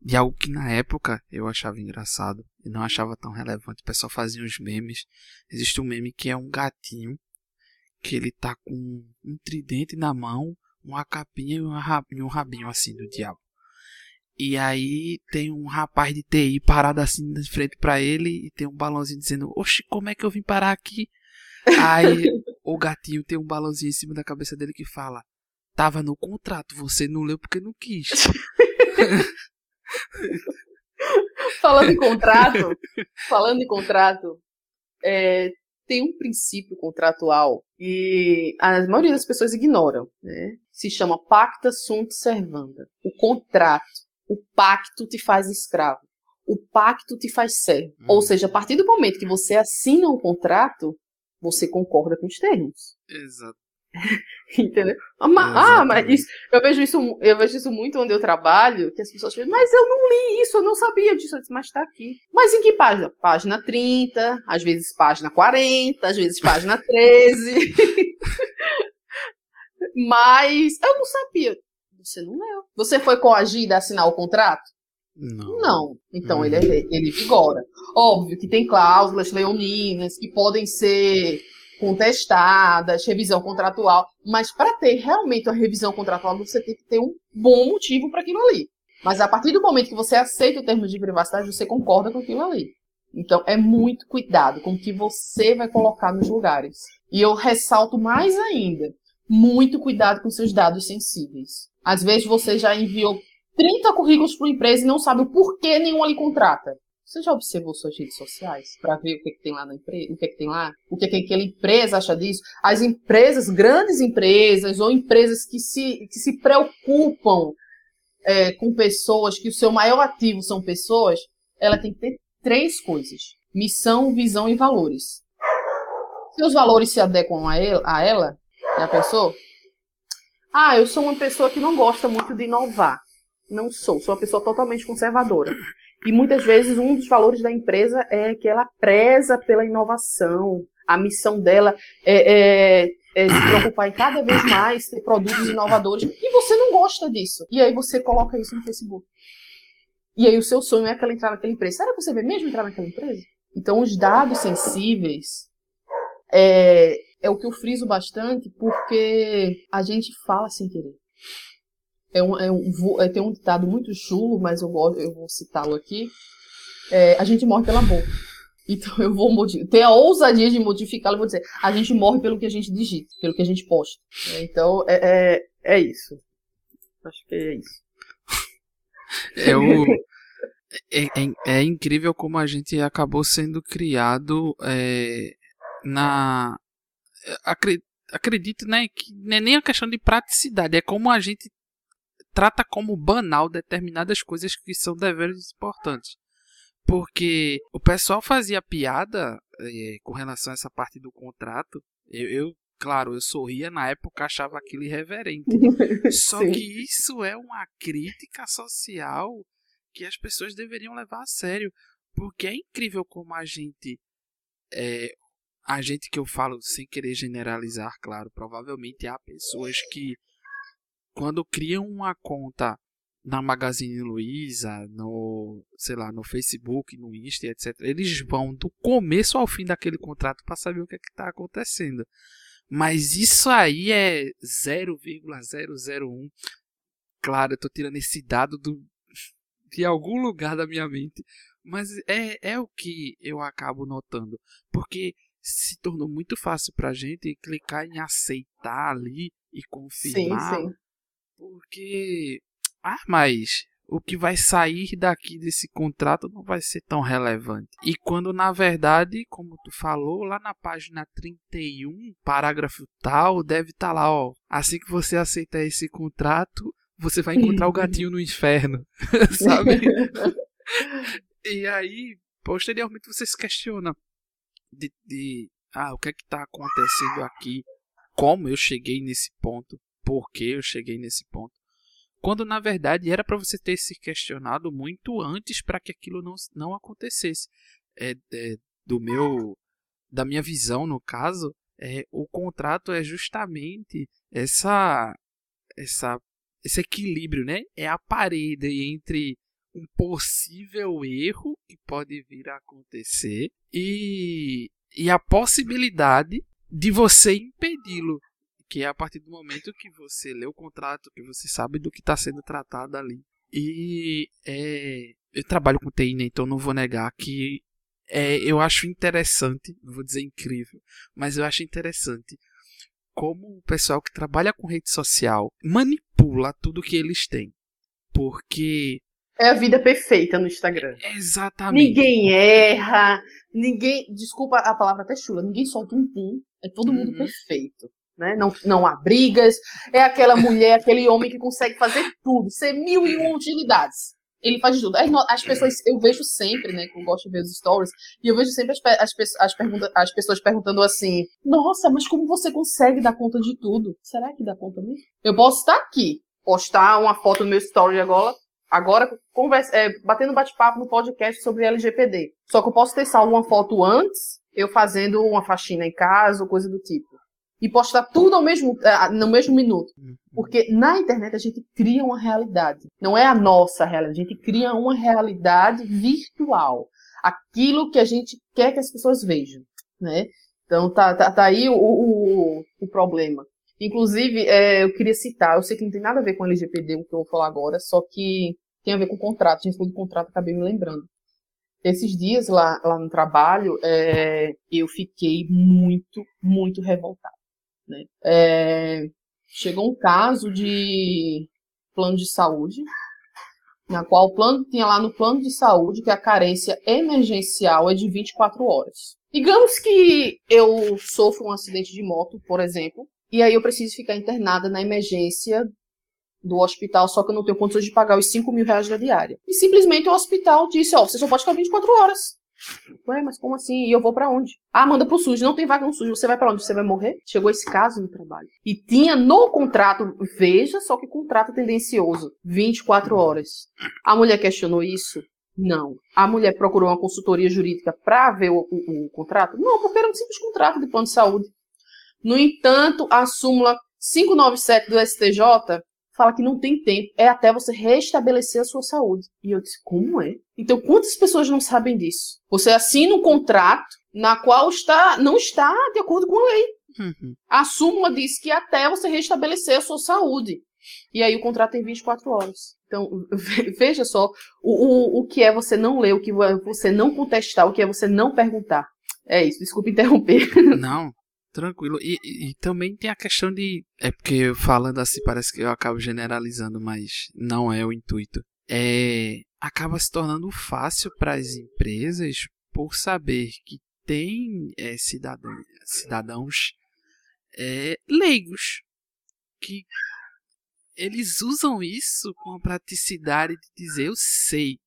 de algo que na época eu achava engraçado e não achava tão relevante. O pessoal fazia uns memes. Existe um meme que é um gatinho que ele tá com um tridente na mão, uma capinha e um rabinho assim do diabo. E aí tem um rapaz de TI parado assim de frente para ele e tem um balãozinho dizendo: "Oxe, como é que eu vim parar aqui?" Aí o gatinho tem um balãozinho em cima da cabeça dele que fala: "Tava no contrato, você não leu porque não quis." (laughs) (laughs) falando em contrato, (laughs) falando em contrato, é, tem um princípio contratual e a maioria das pessoas ignoram, né? Se chama pacta sunt servanda. O contrato, o pacto te faz escravo. O pacto te faz servo. Hum. Ou seja, a partir do momento que você assina um contrato, você concorda com os termos. Exato. (laughs) Entendeu? Ah, mas isso, eu vejo isso, eu vejo isso muito onde eu trabalho, que as pessoas falam, mas eu não li isso, eu não sabia disso, eu disse, mas tá aqui. Mas em que página? Página 30, às vezes página 40, às vezes página 13. (laughs) mas eu não sabia. Você não leu. Você foi coagida a assinar o contrato? Não. Não. Então ele, é, ele vigora. Óbvio que tem cláusulas leoninas que podem ser contestadas, revisão contratual, mas para ter realmente uma revisão contratual, você tem que ter um bom motivo para aquilo ali. Mas a partir do momento que você aceita o termo de privacidade, você concorda com aquilo ali. Então é muito cuidado com o que você vai colocar nos lugares. E eu ressalto mais ainda, muito cuidado com seus dados sensíveis. Às vezes você já enviou 30 currículos para uma empresa e não sabe o porquê nenhum ali contrata. Você já observou suas redes sociais para ver o que, é que, tem lá na empresa, o que, é que tem lá, o que, é que aquela empresa acha disso? As empresas, grandes empresas ou empresas que se, que se preocupam é, com pessoas, que o seu maior ativo são pessoas, ela tem que ter três coisas: missão, visão e valores. Se os valores se adequam a, ele, a ela, pensou? Ah, eu sou uma pessoa que não gosta muito de inovar. Não sou, sou uma pessoa totalmente conservadora. E muitas vezes um dos valores da empresa é que ela preza pela inovação. A missão dela é, é, é se preocupar em cada vez mais ter produtos inovadores. E você não gosta disso. E aí você coloca isso no Facebook. E aí o seu sonho é aquela entrar naquela empresa. Será que você vai mesmo entrar naquela empresa? Então os dados sensíveis é, é o que eu friso bastante porque a gente fala sem querer. É um, é um, é, tem um ditado muito chulo, mas eu, vou, eu vou citá-lo aqui. É, a gente morre pela boca. Então eu vou ter a ousadia de modificá-lo e vou dizer: a gente morre pelo que a gente digita, pelo que a gente posta. É, então é, é, é isso. Acho que é isso. (laughs) É, o, é, é, incrível como a gente acabou sendo criado na. Acredito, acredito né, que não é nem a questão de praticidade, é como a gente trata como banal determinadas coisas que são deveres importantes. Porque o pessoal fazia piada é, com relação a essa parte do contrato. Eu, eu, claro, eu sorria na época, achava aquilo irreverente. (laughs) Só que isso é uma crítica social que as pessoas deveriam levar a sério. Porque é incrível como a gente. É, a gente que eu falo sem querer generalizar, claro, provavelmente há pessoas que quando criam uma conta na Magazine Luiza, no, sei lá, no Facebook, no Insta, etc. Eles vão do começo ao fim daquele contrato para saber o que é está acontecendo. Mas isso aí é 0,001. Claro, eu estou tirando esse dado do, de algum lugar da minha mente. Mas é, é o que eu acabo notando. Porque se tornou muito fácil para a gente clicar em aceitar ali e confirmar. Sim, sim. Porque. Ah, mas o que vai sair daqui desse contrato não vai ser tão relevante. E quando na verdade, como tu falou, lá na página 31, parágrafo tal, deve estar tá lá, ó, assim que você aceita esse contrato, você vai encontrar o gatinho no inferno, (laughs) (laughs) sabe? E aí, posteriormente, você se questiona de, de ah, o que é que está acontecendo aqui? Como eu cheguei nesse ponto? Por que eu cheguei nesse ponto? Quando na verdade era para você ter se questionado muito antes para que aquilo não, não acontecesse. É, é, do meu da minha visão no caso, é, o contrato é justamente essa essa esse equilíbrio, né? É a parede entre um possível erro que pode vir a acontecer e, e a possibilidade de você impedi-lo, que é a partir do momento que você lê o contrato, que você sabe do que está sendo tratado ali. E é, eu trabalho com TI, né, então não vou negar que é, eu acho interessante, não vou dizer incrível, mas eu acho interessante como o pessoal que trabalha com rede social manipula tudo que eles têm. Porque. É a vida perfeita no Instagram. Exatamente. Ninguém erra, ninguém. Desculpa a palavra até chula, ninguém solta um pum. É todo mundo uhum. perfeito. Né? Não, não há brigas. É aquela mulher, aquele homem que consegue fazer tudo, ser mil e uma utilidades. Ele faz tudo. As pessoas, eu vejo sempre, né? Que eu gosto de ver os stories, e eu vejo sempre as, as, as, pergunta, as pessoas perguntando assim: Nossa, mas como você consegue dar conta de tudo? Será que dá conta mesmo? Eu posso estar aqui, postar uma foto no meu story agora, agora conversa, é, batendo bate-papo no podcast sobre LGPD. Só que eu posso ter salvo uma foto antes, eu fazendo uma faxina em casa ou coisa do tipo e postar tudo ao mesmo, é, no mesmo minuto. Uhum. Porque na internet a gente cria uma realidade. Não é a nossa realidade, a gente cria uma realidade virtual. Aquilo que a gente quer que as pessoas vejam. Né? Então tá, tá, tá aí o, o, o, problema. Inclusive, é, eu queria citar, eu sei que não tem nada a ver com LGPD, o que eu vou falar agora, só que tem a ver com contrato. A gente falou de contrato, acabei me lembrando. Esses dias lá, lá no trabalho, é, eu fiquei muito, muito revoltada. Né? É, chegou um caso de plano de saúde, na qual o plano tinha lá no plano de saúde que a carência emergencial é de 24 horas. Digamos que eu sofro um acidente de moto, por exemplo, e aí eu preciso ficar internada na emergência do hospital, só que eu não tenho condições de pagar os 5 mil reais da diária. E simplesmente o hospital disse, ó, oh, você só pode ficar 24 horas. Ué, mas como assim? E eu vou para onde? Ah, manda pro SUS. Não tem vaga no SUS. Você vai para onde? Você vai morrer? Chegou esse caso no trabalho. E tinha no contrato, veja só que contrato tendencioso, 24 horas. A mulher questionou isso? Não. A mulher procurou uma consultoria jurídica para ver o, o, o, contrato? Não, porque era um simples contrato de plano de saúde. No entanto, a súmula 597 do STJ fala que não tem tempo, é até você restabelecer a sua saúde. E eu disse, como é? Então, quantas pessoas não sabem disso? Você assina um contrato na qual está, não está de acordo com a lei. Uhum. A súmula diz que até você restabelecer a sua saúde. E aí o contrato tem 24 horas. Então, (laughs) veja só o, o, o que é você não ler, o que é você não contestar, o que é você não perguntar. É isso, desculpe interromper. Não, Tranquilo. E, e, e, também tem a questão de. É porque falando assim parece que eu acabo generalizando, mas não é o intuito. É. Acaba se tornando fácil para as empresas por saber que tem é, cidadão, cidadãos é, leigos que eles usam isso com a praticidade de dizer eu sei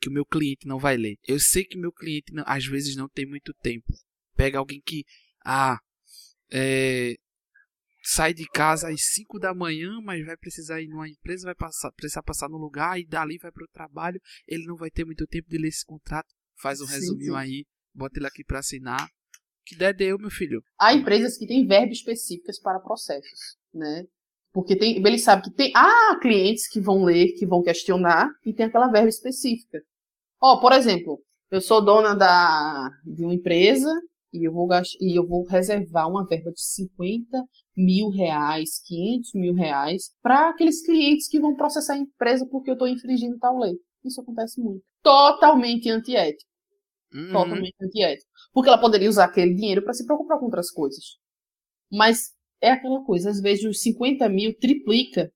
que o meu cliente não vai ler. Eu sei que meu cliente não, às vezes não tem muito tempo. Pega alguém que ah, é, sai de casa às 5 da manhã, mas vai precisar ir numa empresa, vai passar, precisar passar no lugar e dali vai para o trabalho. Ele não vai ter muito tempo de ler esse contrato. Faz um sim, resuminho sim. aí, bota ele aqui para assinar. Que der deu, meu filho. Há empresas que têm verbas específicas para processos, né? Porque tem, ele sabe que tem há clientes que vão ler, que vão questionar e tem aquela verba específica. Ó, oh, por exemplo, eu sou dona da, de uma empresa e eu vou, e eu vou reservar uma verba de 50 mil reais, 500 mil reais, para aqueles clientes que vão processar a empresa porque eu estou infringindo tal lei. Isso acontece muito. Totalmente antiético. Uhum. Totalmente antiético. Porque ela poderia usar aquele dinheiro para se preocupar com outras coisas. Mas é aquela coisa, às vezes os 50 mil triplica.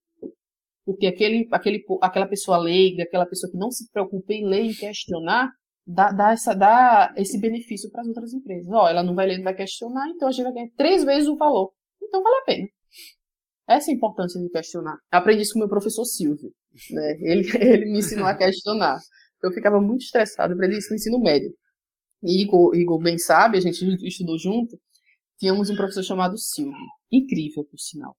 Porque aquele, aquele, aquela pessoa leiga, aquela pessoa que não se preocupa em ler e questionar, dá, dá, essa, dá esse benefício para as outras empresas. Ó, ela não vai ler, não vai questionar, então a gente vai ganhar três vezes o valor. Então vale a pena. Essa é a importância de questionar. Aprendi isso com o meu professor Silvio. Né? (laughs) Ele, ele me ensinou a questionar. Eu ficava muito estressado para isso no ensino médio. E Igor, Igor bem sabe, a gente estudou junto. Tínhamos um professor chamado Silvio. Incrível, por sinal.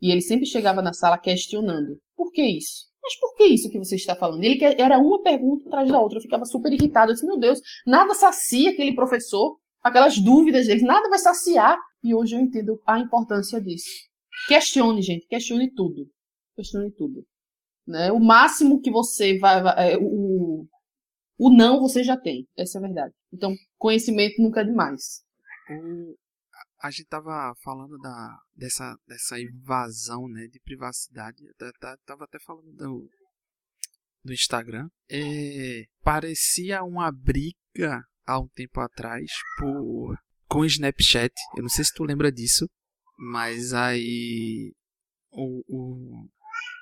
E ele sempre chegava na sala questionando: por que isso? Mas por que isso que você está falando? Ele era uma pergunta atrás da outra. Eu ficava super irritado. Eu disse: meu Deus, nada sacia aquele professor, aquelas dúvidas dele, nada vai saciar. E hoje eu entendo a importância disso. Questione, gente, questione tudo. Questione tudo. Né? O máximo que você vai. vai é, o, o não você já tem. Essa é a verdade. Então, conhecimento nunca é demais. A gente tava falando da, dessa, dessa invasão né, de privacidade. Tava até falando do, do Instagram. É, parecia uma briga há um tempo atrás por, com o Snapchat. Eu não sei se tu lembra disso. Mas aí. O, o,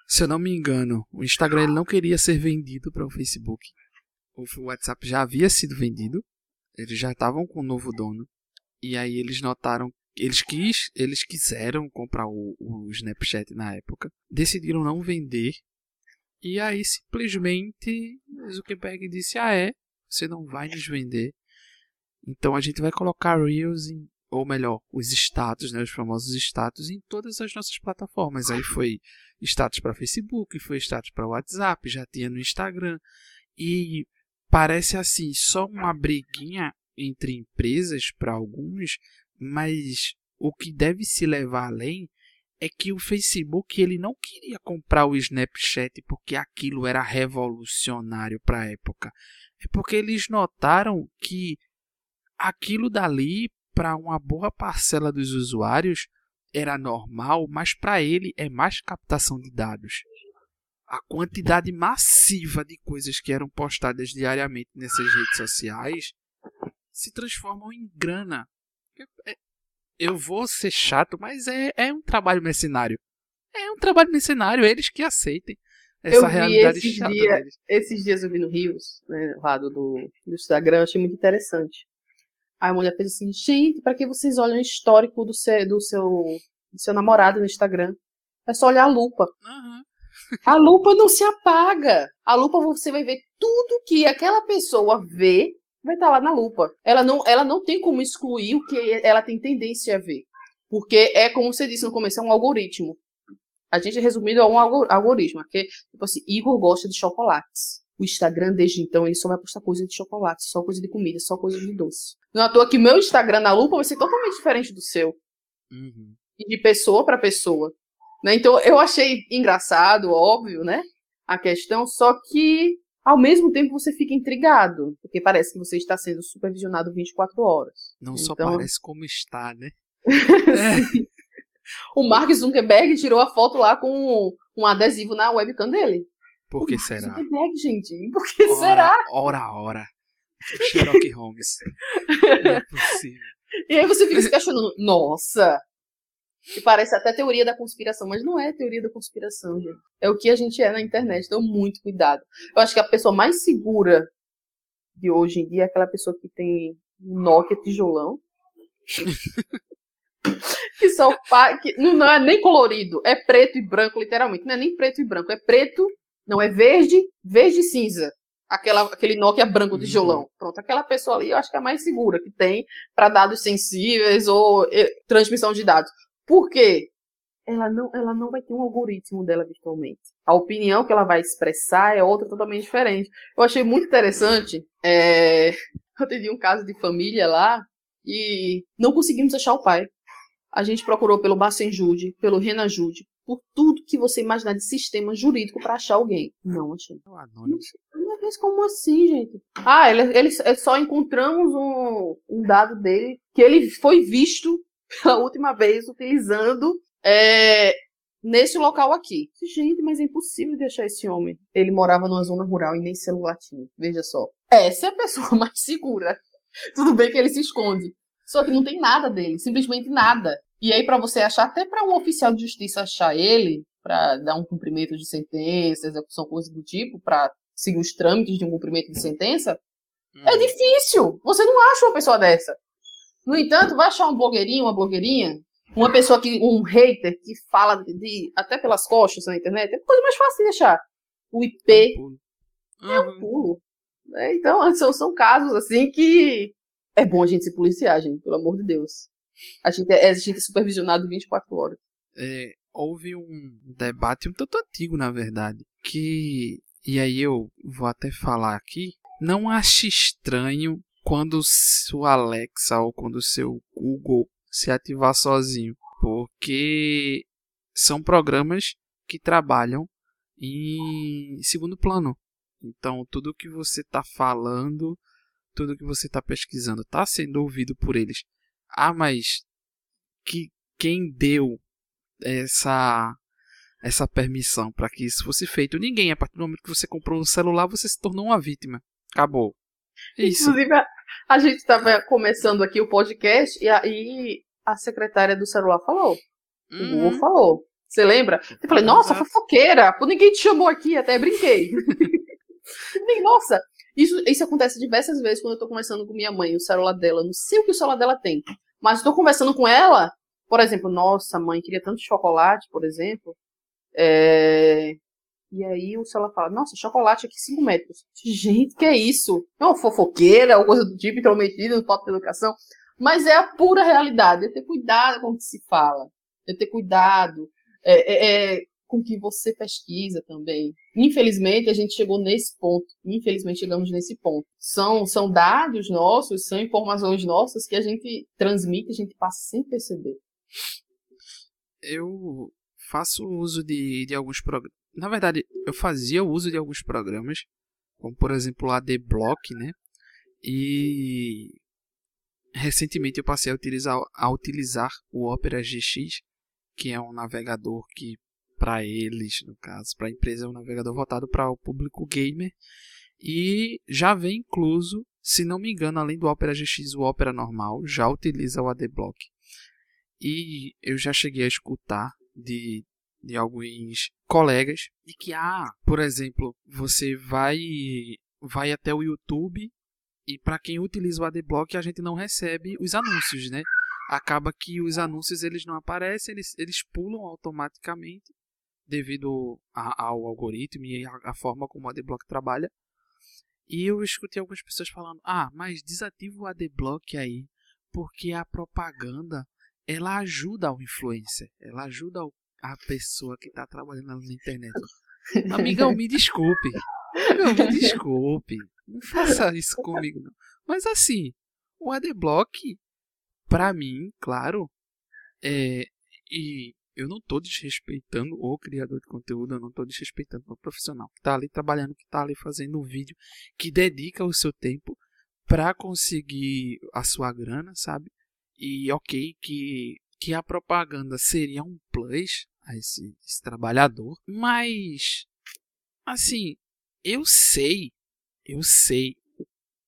se eu não me engano, o Instagram ele não queria ser vendido para o Facebook. O WhatsApp já havia sido vendido. Eles já estavam com o um novo dono. E aí eles notaram. Eles, quis, eles quiseram comprar o, o Snapchat na época. Decidiram não vender. E aí simplesmente Zuckerberg disse: Ah, é? Você não vai nos vender. Então a gente vai colocar Reels em ou melhor, os status, né, os famosos status em todas as nossas plataformas. Aí foi status para Facebook, foi status para WhatsApp, já tinha no Instagram. E parece assim, só uma briguinha entre empresas para alguns, mas o que deve se levar além é que o Facebook ele não queria comprar o Snapchat porque aquilo era revolucionário para a época. É porque eles notaram que aquilo dali para uma boa parcela dos usuários era normal, mas para ele é mais captação de dados. A quantidade massiva de coisas que eram postadas diariamente nessas redes sociais se transformam em grana. É, eu vou ser chato, mas é, é um trabalho mercenário. É um trabalho mercenário, eles que aceitem essa eu realidade esses chata dia, deles. Esses dias eu vi no Rios, né, lado do, do Instagram, achei muito interessante. Aí a mulher fez assim, gente, para que vocês olham o histórico do seu, do seu, do seu namorado no Instagram? É só olhar a lupa. Uhum. A lupa não se apaga. A lupa você vai ver tudo que aquela pessoa vê, vai estar tá lá na lupa. Ela não, ela não tem como excluir o que ela tem tendência a ver. Porque é como você disse no começo, é um algoritmo. A gente resumido é um algoritmo. Porque, tipo assim, Igor gosta de chocolates. O Instagram, desde então, ele só vai postar coisa de chocolate, só coisa de comida, só coisa de doce. Não é à toa que meu Instagram na lupa vai ser totalmente diferente do seu. Uhum. E de pessoa para pessoa. Né? Então, eu achei engraçado, óbvio, né? A questão, só que ao mesmo tempo você fica intrigado, porque parece que você está sendo supervisionado 24 horas. Não então... só parece como está, né? (laughs) é. O Mark Zuckerberg tirou a foto lá com um adesivo na webcam dele. Por que será? Zuckerberg, gente. Por que ora, será? Ora, ora. Sherlock Holmes. Não é possível. E aí você fica se questionando, nossa, que parece até teoria da conspiração, mas não é teoria da conspiração, gente. É o que a gente é na internet, então muito cuidado. Eu acho que a pessoa mais segura de hoje em dia é aquela pessoa que tem um Nokia tijolão. (laughs) que só que não, não é nem colorido, é preto e branco, literalmente. Não é nem preto e branco, é preto, não é verde, verde e cinza aquela, aquele Nokia branco de tijolão. Uhum. Pronto, aquela pessoa ali eu acho que é a mais segura que tem para dados sensíveis ou e, transmissão de dados. Por quê? Ela não, ela não vai ter um algoritmo dela virtualmente. A opinião que ela vai expressar é outra totalmente diferente. Eu achei muito interessante. É... (laughs) Eu tive um caso de família lá e não conseguimos achar o pai. A gente procurou pelo Bacenjude, pelo Renajude, por tudo que você imaginar de sistema jurídico para achar alguém. Não achei. Mas como assim, gente? Ah, ele, ele, é só encontramos um, um dado dele que ele foi visto pela última vez utilizando é, nesse local aqui. Gente, mas é impossível deixar esse homem. Ele morava numa zona rural e nem celular tinha. Veja só. Essa é a pessoa (laughs) mais segura. Tudo bem que ele se esconde. Só que não tem nada dele, simplesmente nada. E aí, para você achar, até para um oficial de justiça achar ele, para dar um cumprimento de sentença, execução, coisa do tipo, para seguir os trâmites de um cumprimento de sentença, hum. é difícil. Você não acha uma pessoa dessa. No entanto, vai achar um blogueirinho, uma blogueirinha, uma pessoa que, um hater que fala de, até pelas costas na internet, é coisa mais fácil de achar. O IP, uhum. eu pulo. É, então, (laughs) são, são casos assim que é bom a gente se policiar, gente, pelo amor de Deus. A gente é, a gente é supervisionado 24 horas. É, houve um debate um tanto antigo, na verdade, que. E aí eu vou até falar aqui. Não ache estranho quando seu Alexa ou quando o seu Google se ativar sozinho, porque são programas que trabalham em segundo plano. Então, tudo que você está falando, tudo que você está pesquisando, está sendo ouvido por eles. Ah, mas que quem deu essa essa permissão para que isso fosse feito? Ninguém. A partir do momento que você comprou um celular, você se tornou uma vítima. Acabou. É isso. Inclusive, a, a gente estava começando aqui o podcast e aí a, secretária do celular falou. Uhum. O Google falou. Você lembra? Eu falei, nossa, fofoqueira, ninguém te chamou aqui, até brinquei. (laughs) nossa, isso, isso acontece diversas vezes quando eu tô conversando com minha mãe, o celular dela. Não sei o que o celular dela tem. Mas estou conversando com ela, por exemplo, nossa, mãe, queria tanto chocolate, por exemplo. É... E aí o celular fala, nossa, chocolate aqui 5 metros. Gente, que é isso? É uma fofoqueira, alguma coisa do tipo, intrometida foto de educação. Mas é a pura realidade. É ter cuidado com o que se fala. É ter cuidado é, é, é, com que você pesquisa também. Infelizmente, a gente chegou nesse ponto. Infelizmente, chegamos nesse ponto. São, são dados nossos, são informações nossas que a gente transmite, a gente passa sem perceber. Eu faço uso de, de alguns na verdade, eu fazia uso de alguns programas, como por exemplo o ADBlock, né? E recentemente eu passei a utilizar, a utilizar o Opera GX, que é um navegador que para eles, no caso, para a empresa é um navegador voltado para o público gamer e já vem incluso, se não me engano, além do Opera GX, o Opera normal já utiliza o ADBlock. E eu já cheguei a escutar de de alguns colegas de que ah, por exemplo, você vai vai até o YouTube e para quem utiliza o Adblock a gente não recebe os anúncios, né? Acaba que os anúncios eles não aparecem, eles, eles pulam automaticamente devido a, ao algoritmo e a, a forma como o Adblock trabalha. E eu escutei algumas pessoas falando: "Ah, mas desativa o Adblock aí, porque a propaganda ela ajuda ao influencer, ela ajuda ao a pessoa que tá trabalhando na internet. (laughs) Amigão, me desculpe. Amigão, me desculpe. Não faça isso comigo, não. Mas assim, o Adblock, pra mim, claro, é. E eu não tô desrespeitando o criador de conteúdo, eu não tô desrespeitando o profissional que tá ali trabalhando, que tá ali fazendo um vídeo, que dedica o seu tempo para conseguir a sua grana, sabe? E ok que que a propaganda seria um plus a esse, esse trabalhador, mas assim, eu sei, eu sei,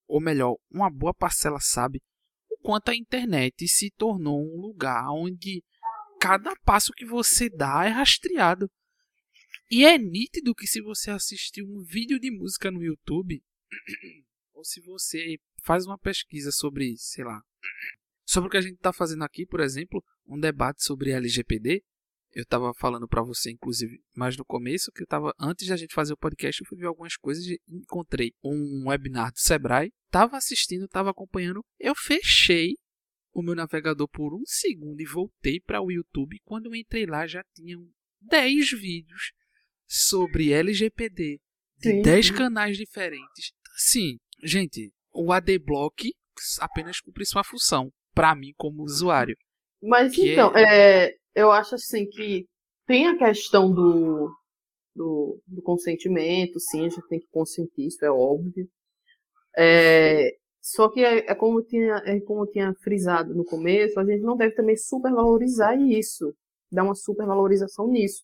ou melhor, uma boa parcela sabe o quanto a internet se tornou um lugar onde cada passo que você dá é rastreado. E é nítido que se você assistir um vídeo de música no YouTube, (clears throat) ou se você faz uma pesquisa sobre, sei lá, sobre o que a gente está fazendo aqui, por exemplo, um debate sobre LGPD. Eu estava falando para você, inclusive, mais no começo, que eu estava antes da gente fazer o podcast, eu fui ver algumas coisas e encontrei um webinar do Sebrae, estava assistindo, estava acompanhando, eu fechei o meu navegador por um segundo e voltei para o YouTube. Quando eu entrei lá, já tinham 10 vídeos sobre LGPD de sim, 10 sim. canais diferentes. Sim, gente, o ADBlock apenas cumpre sua função para mim como usuário. Mas então, é... é... eu acho assim que tem a questão do, do, do, consentimento, sim, a gente tem que consentir, isso é óbvio. É, só que é, é, como tinha, é como eu tinha frisado no começo, a gente não deve também supervalorizar isso, dar uma supervalorização nisso.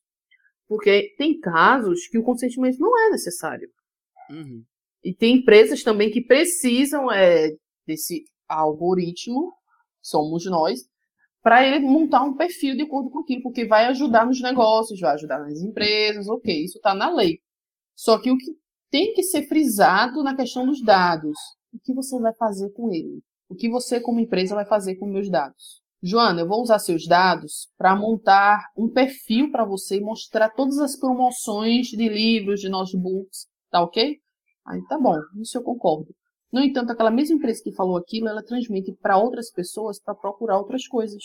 Porque tem casos que o consentimento não é necessário. Uhum. E tem empresas também que precisam é, desse algoritmo somos nós, para ele montar um perfil de acordo com aquilo, porque vai ajudar nos negócios, vai ajudar nas empresas, ok, isso está na lei. Só que o que tem que ser frisado na questão dos dados, o que você vai fazer com ele? O que você, como empresa, vai fazer com meus dados? Joana, eu vou usar seus dados para montar um perfil para você e mostrar todas as promoções de livros, de notebooks, tá ok? Aí tá bom, isso eu concordo. No entanto, aquela mesma empresa que falou aquilo, ela transmite para outras pessoas para procurar outras coisas,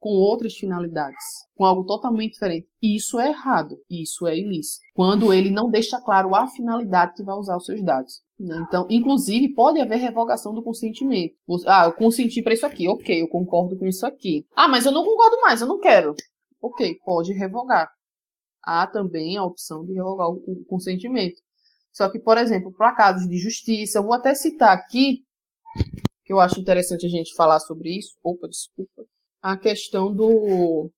com outras finalidades, com algo totalmente diferente. E isso é errado, isso é ilícito. Quando ele não deixa claro a finalidade que vai usar os seus dados. Né? Então, inclusive, pode haver revogação do consentimento. Ah, eu consenti para isso aqui, ok, eu concordo com isso aqui. Ah, mas eu não concordo mais, eu não quero. Ok, pode revogar. Há também a opção de revogar o consentimento. Só que, por exemplo, para casos de justiça, eu vou até citar aqui, que eu acho interessante a gente falar sobre isso. Opa, desculpa. A questão do.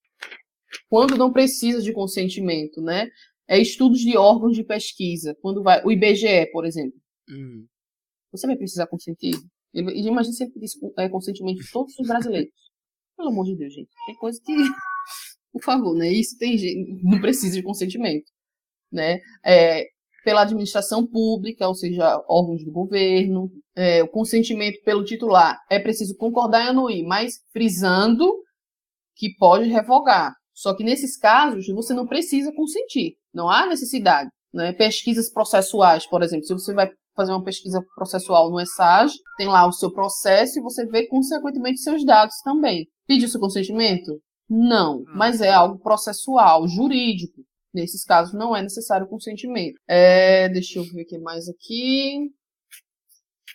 Quando não precisa de consentimento, né? É estudos de órgãos de pesquisa. Quando vai. O IBGE, por exemplo. Uhum. Você vai precisar consentir? Imagina se ele pedisse é, consentimento de todos os brasileiros. Pelo amor de Deus, gente. Tem coisa que. (laughs) Por favor, né? Isso tem gente. Não precisa de consentimento. Né? É, pela administração pública, ou seja, órgãos do governo, é, o consentimento pelo titular é preciso concordar e anuir, mas frisando que pode revogar. Só que nesses casos você não precisa consentir, não há necessidade. Né? Pesquisas processuais, por exemplo, se você vai fazer uma pesquisa processual no ESAG, tem lá o seu processo e você vê consequentemente seus dados também. Pede o seu consentimento? Não, hum. mas é algo processual, jurídico. Nesses casos não é necessário consentimento. É, deixa eu ver o que mais aqui.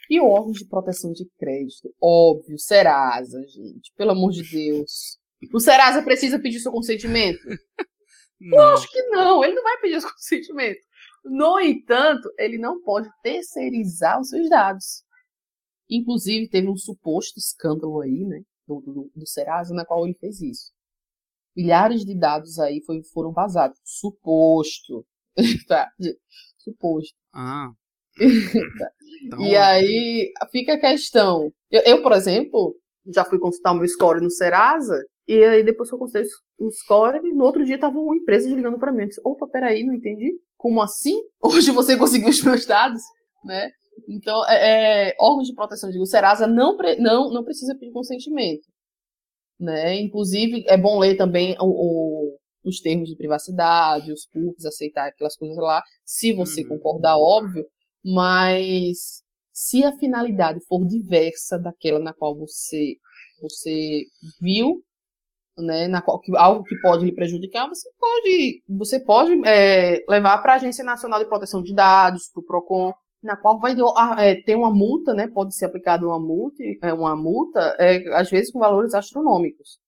E órgãos de proteção de crédito. Óbvio, Serasa, gente. Pelo amor de Deus. O Serasa precisa pedir seu consentimento? (laughs) Não. Eu acho que não. Ele não vai pedir seu consentimento. No entanto, ele não pode terceirizar os seus dados. Inclusive, teve um suposto escândalo aí, né? Do, do, do Serasa, na qual ele fez isso milhares de dados aí foi, foram vazados. Suposto. (laughs) tá? Suposto. Ah. (laughs) tá. então... E aí fica a questão. Eu, eu, por exemplo, já fui consultar o meu score no Serasa, e aí depois que eu consultei o score, no outro dia tava uma empresa ligando para mim. Eu disse, Opa, peraí, não entendi. Como assim? (laughs) Hoje você conseguiu os meus dados, né? Então, é, é, órgãos de proteção, digo, o Serasa não, não, não precisa pedir consentimento. Né? Inclusive, é bom ler também o, o, os termos de privacidade, os cookies, aceitar aquelas coisas lá, se você uhum. concordar, óbvio, mas se a finalidade for diversa daquela na qual você, você viu, né, na qual, algo que pode lhe prejudicar, você pode, você pode é, levar para a Agência Nacional de Proteção de Dados, para o PROCON, na qual vai é, ter uma multa, né? Pode ser aplicada uma multa, é, uma multa, é, às vezes com valores astronômicos.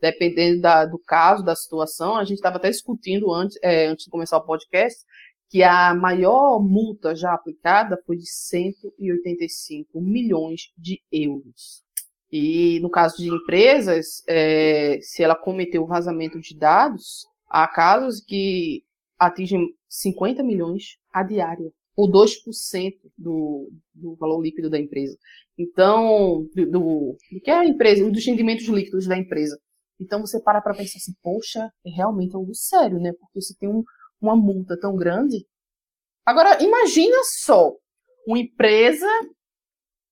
Dependendo da, do caso, da situação, a gente estava até discutindo antes, é, antes de começar o podcast, que a maior multa já aplicada foi de 185 milhões de euros. E no caso de empresas, é, se ela cometeu vazamento de dados, há casos que atingem 50 milhões a diária ou 2% do, do valor líquido da empresa. Então, do, do, do que é a empresa, dos rendimentos líquidos da empresa. Então você para para pensar assim, poxa, é realmente algo sério, né? Porque se tem um, uma multa tão grande. Agora, imagina só, uma empresa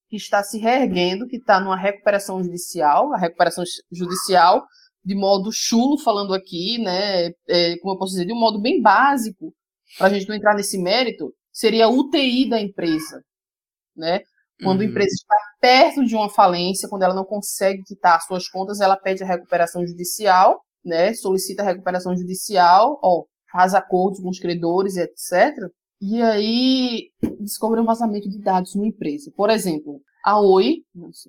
que está se reerguendo, que está numa recuperação judicial, a recuperação judicial, de modo chulo, falando aqui, né? É, como eu posso dizer, de um modo bem básico, para a gente não entrar nesse mérito, seria a UTI da empresa, né? Quando uhum. a empresa está perto de uma falência, quando ela não consegue quitar suas contas, ela pede a recuperação judicial, né? Solicita a recuperação judicial, ó, faz acordos com os credores, etc. E aí descobre um vazamento de dados numa empresa. Por exemplo, a Oi,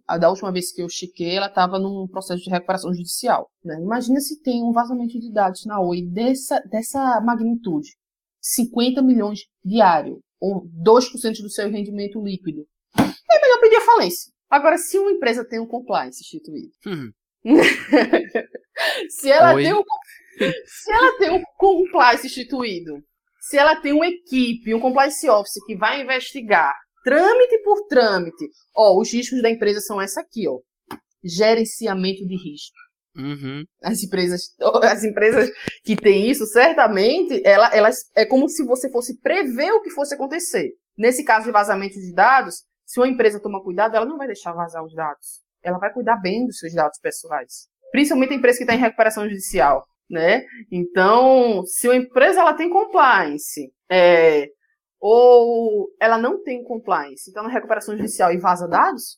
a da última vez que eu chequei, ela estava num processo de recuperação judicial. Né? Imagina se tem um vazamento de dados na Oi dessa, dessa magnitude. 50 milhões diário, ou 2% do seu rendimento líquido, é melhor pedir a falência. Agora, se uma empresa tem um compliance instituído, uhum. (laughs) se, ela tem um, se ela tem um compliance instituído, se ela tem uma equipe, um compliance officer que vai investigar trâmite por trâmite, ó, os riscos da empresa são essa aqui, ó, gerenciamento de risco. Uhum. As empresas, (laughs) as empresas que têm isso, certamente, ela, elas é como se você fosse prever o que fosse acontecer. Nesse caso de vazamento de dados, se uma empresa toma cuidado, ela não vai deixar vazar os dados. Ela vai cuidar bem dos seus dados pessoais. Principalmente a empresa que está em recuperação judicial, né? Então, se uma empresa ela tem compliance, é, ou ela não tem compliance, então na recuperação judicial e vaza dados,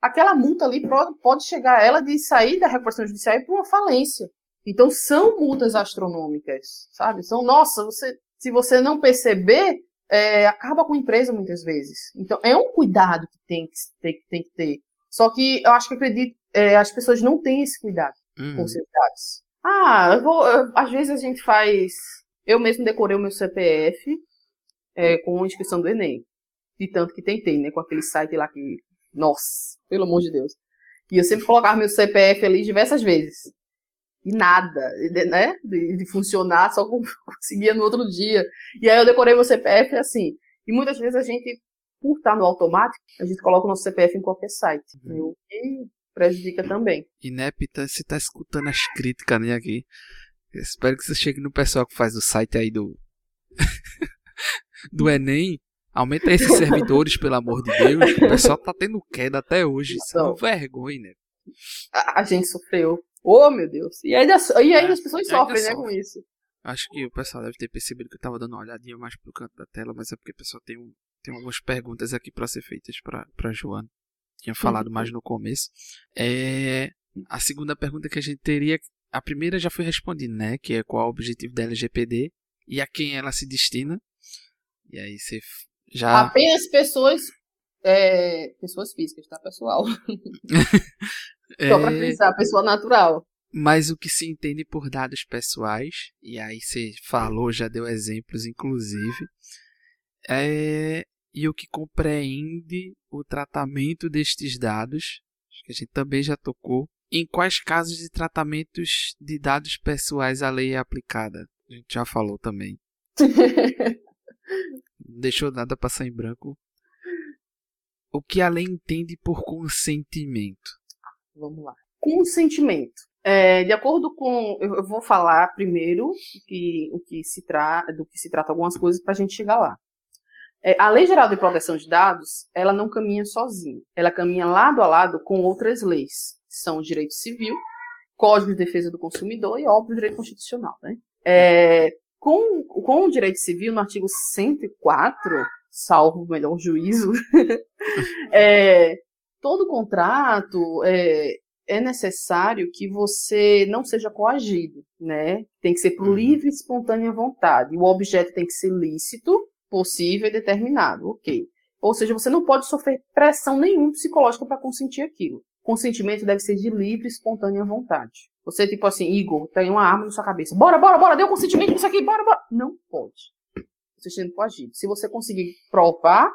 aquela multa ali pode chegar a ela de sair da recuperação judicial para uma falência. Então são multas astronômicas, sabe? São, nossa, você, se você não perceber, é, acaba com a empresa muitas vezes. Então é um cuidado que tem que, tem, tem que ter. Só que eu acho que acredito, é, as pessoas não têm esse cuidado uhum. com seus dados. Ah, eu vou, eu, às vezes a gente faz. Eu mesmo decorei o meu CPF é, com a inscrição do Enem. De tanto que tentei, né? Com aquele site lá que. Nossa, pelo amor de Deus. E eu sempre colocava meu CPF ali diversas vezes. E nada, né? De, de funcionar, só (laughs) conseguia no outro dia. E aí eu decorei meu CPF assim. E muitas vezes a gente, por estar no automático, a gente coloca o nosso CPF em qualquer site. Uhum. E prejudica também. Nepita, você tá escutando as críticas né, aqui. Eu espero que você chegue no pessoal que faz o site aí do. (laughs) do Enem. Aumenta esses servidores, pelo amor de Deus. O pessoal tá tendo queda até hoje. Isso é uma vergonha, né? A, a gente sofreu. Oh, meu Deus. E ainda, e ainda é, as pessoas sofrem, né, com isso. Acho que o pessoal deve ter percebido que eu tava dando uma olhadinha mais pro canto da tela, mas é porque o pessoal tem, um, tem algumas perguntas aqui para ser feitas pra, pra Joana. Tinha falado uhum. mais no começo. É, a segunda pergunta que a gente teria. A primeira já foi respondida, né? Que é qual o objetivo da LGPD e a quem ela se destina. E aí você já. Apenas pessoas. É, pessoas físicas, tá, pessoal? é... (laughs) Só pra frisar, pessoa natural. Mas o que se entende por dados pessoais, e aí você falou, já deu exemplos, inclusive, é, e o que compreende o tratamento destes dados, que a gente também já tocou, em quais casos de tratamentos de dados pessoais a lei é aplicada. A gente já falou também. (laughs) deixou nada passar em branco. O que a lei entende por consentimento? Vamos lá. Consentimento. É, de acordo com. Eu vou falar primeiro que, o que se tra, do que se trata algumas coisas para a gente chegar lá. É, a Lei Geral de Proteção de Dados, ela não caminha sozinha. Ela caminha lado a lado com outras leis, que são o direito civil, Código de Defesa do Consumidor e, óbvio, o direito constitucional. Né? É, com, com o direito civil, no artigo 104, salvo o melhor juízo, (laughs) é, todo contrato é, é, necessário que você não seja coagido, né? Tem que ser por uhum. livre e espontânea vontade. O objeto tem que ser lícito, possível e determinado, ok. Ou seja, você não pode sofrer pressão nenhuma psicológica para consentir aquilo. Consentimento deve ser de livre espontânea vontade. Você, tipo assim, Igor, tem uma arma na sua cabeça. Bora, bora, bora, deu consentimento nisso aqui, bora, bora. Não pode. Você sendo coagido. Se você conseguir provar,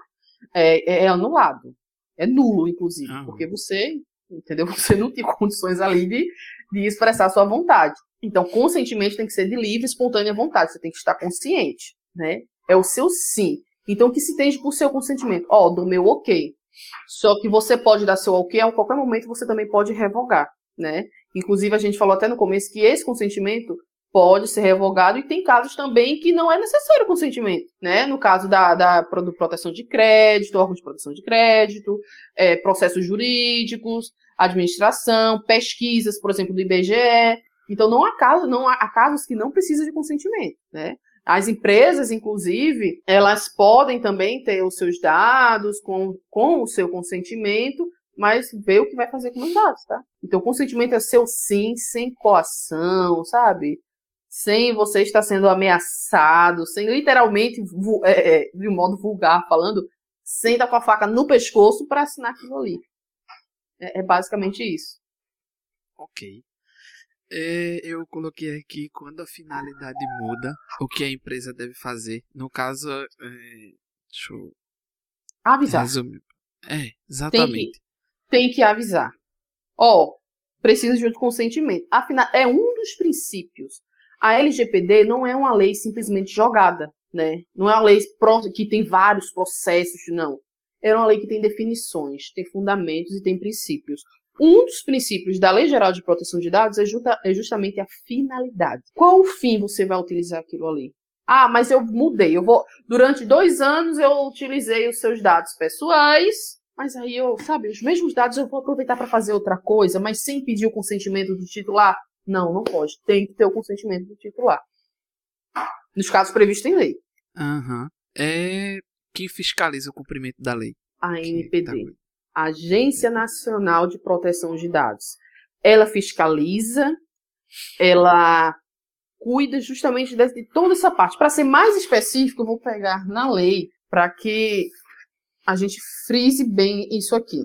é, é, é anulado. É nulo, inclusive. Uhum. Porque você, entendeu? (laughs) Você não tem condições ali de, de expressar a sua vontade. Então, consentimento tem que ser de livre, espontânea vontade. Você tem que estar consciente, né? É o seu sim. Então, o que se entende por seu consentimento? Ó, oh, do meu ok. Só que você pode dar seu ok a qualquer momento, você também pode revogar, né? Inclusive, a gente falou até no começo que esse consentimento pode ser revogado e tem casos também que não é necessário consentimento, né? No caso da, da proteção de crédito, órgão de proteção de crédito, é, processos jurídicos, administração, pesquisas, por exemplo, do IBGE. Então, não há, caso, não há casos que não precisam de consentimento, né? As empresas, inclusive, elas podem também ter os seus dados com, com o seu consentimento, mas ver o que vai fazer com os dados, tá? Então, consentimento é seu sim, sem coação, sabe? Sem você estar sendo ameaçado, sem literalmente, é, é, de um modo vulgar falando, sem estar com a faca no pescoço para assinar aquilo ali. É, é basicamente isso. Ok. É, eu coloquei aqui quando a finalidade muda, o que a empresa deve fazer. No caso, é, deixa eu avisar. Resumir. É, exatamente. Tem que, tem que avisar. Ó, oh, precisa de consentimento. Afinal, é um dos princípios. A LGPD não é uma lei simplesmente jogada, né? Não é uma lei que tem vários processos, não. É uma lei que tem definições, tem fundamentos e tem princípios. Um dos princípios da Lei Geral de Proteção de Dados é, justa, é justamente a finalidade. Qual o fim você vai utilizar aquilo ali? Ah, mas eu mudei. Eu vou. Durante dois anos eu utilizei os seus dados pessoais, mas aí eu, sabe, os mesmos dados eu vou aproveitar para fazer outra coisa, mas sem pedir o consentimento do titular? Não, não pode. Tem que ter o consentimento do titular. Nos casos previstos em lei. Aham. Uhum. é quem fiscaliza o cumprimento da lei. A NPD, tá... Agência Nacional de Proteção de Dados. Ela fiscaliza, ela cuida justamente de, toda essa parte. Para ser mais específico, eu vou pegar na lei para que a gente frise bem isso aqui.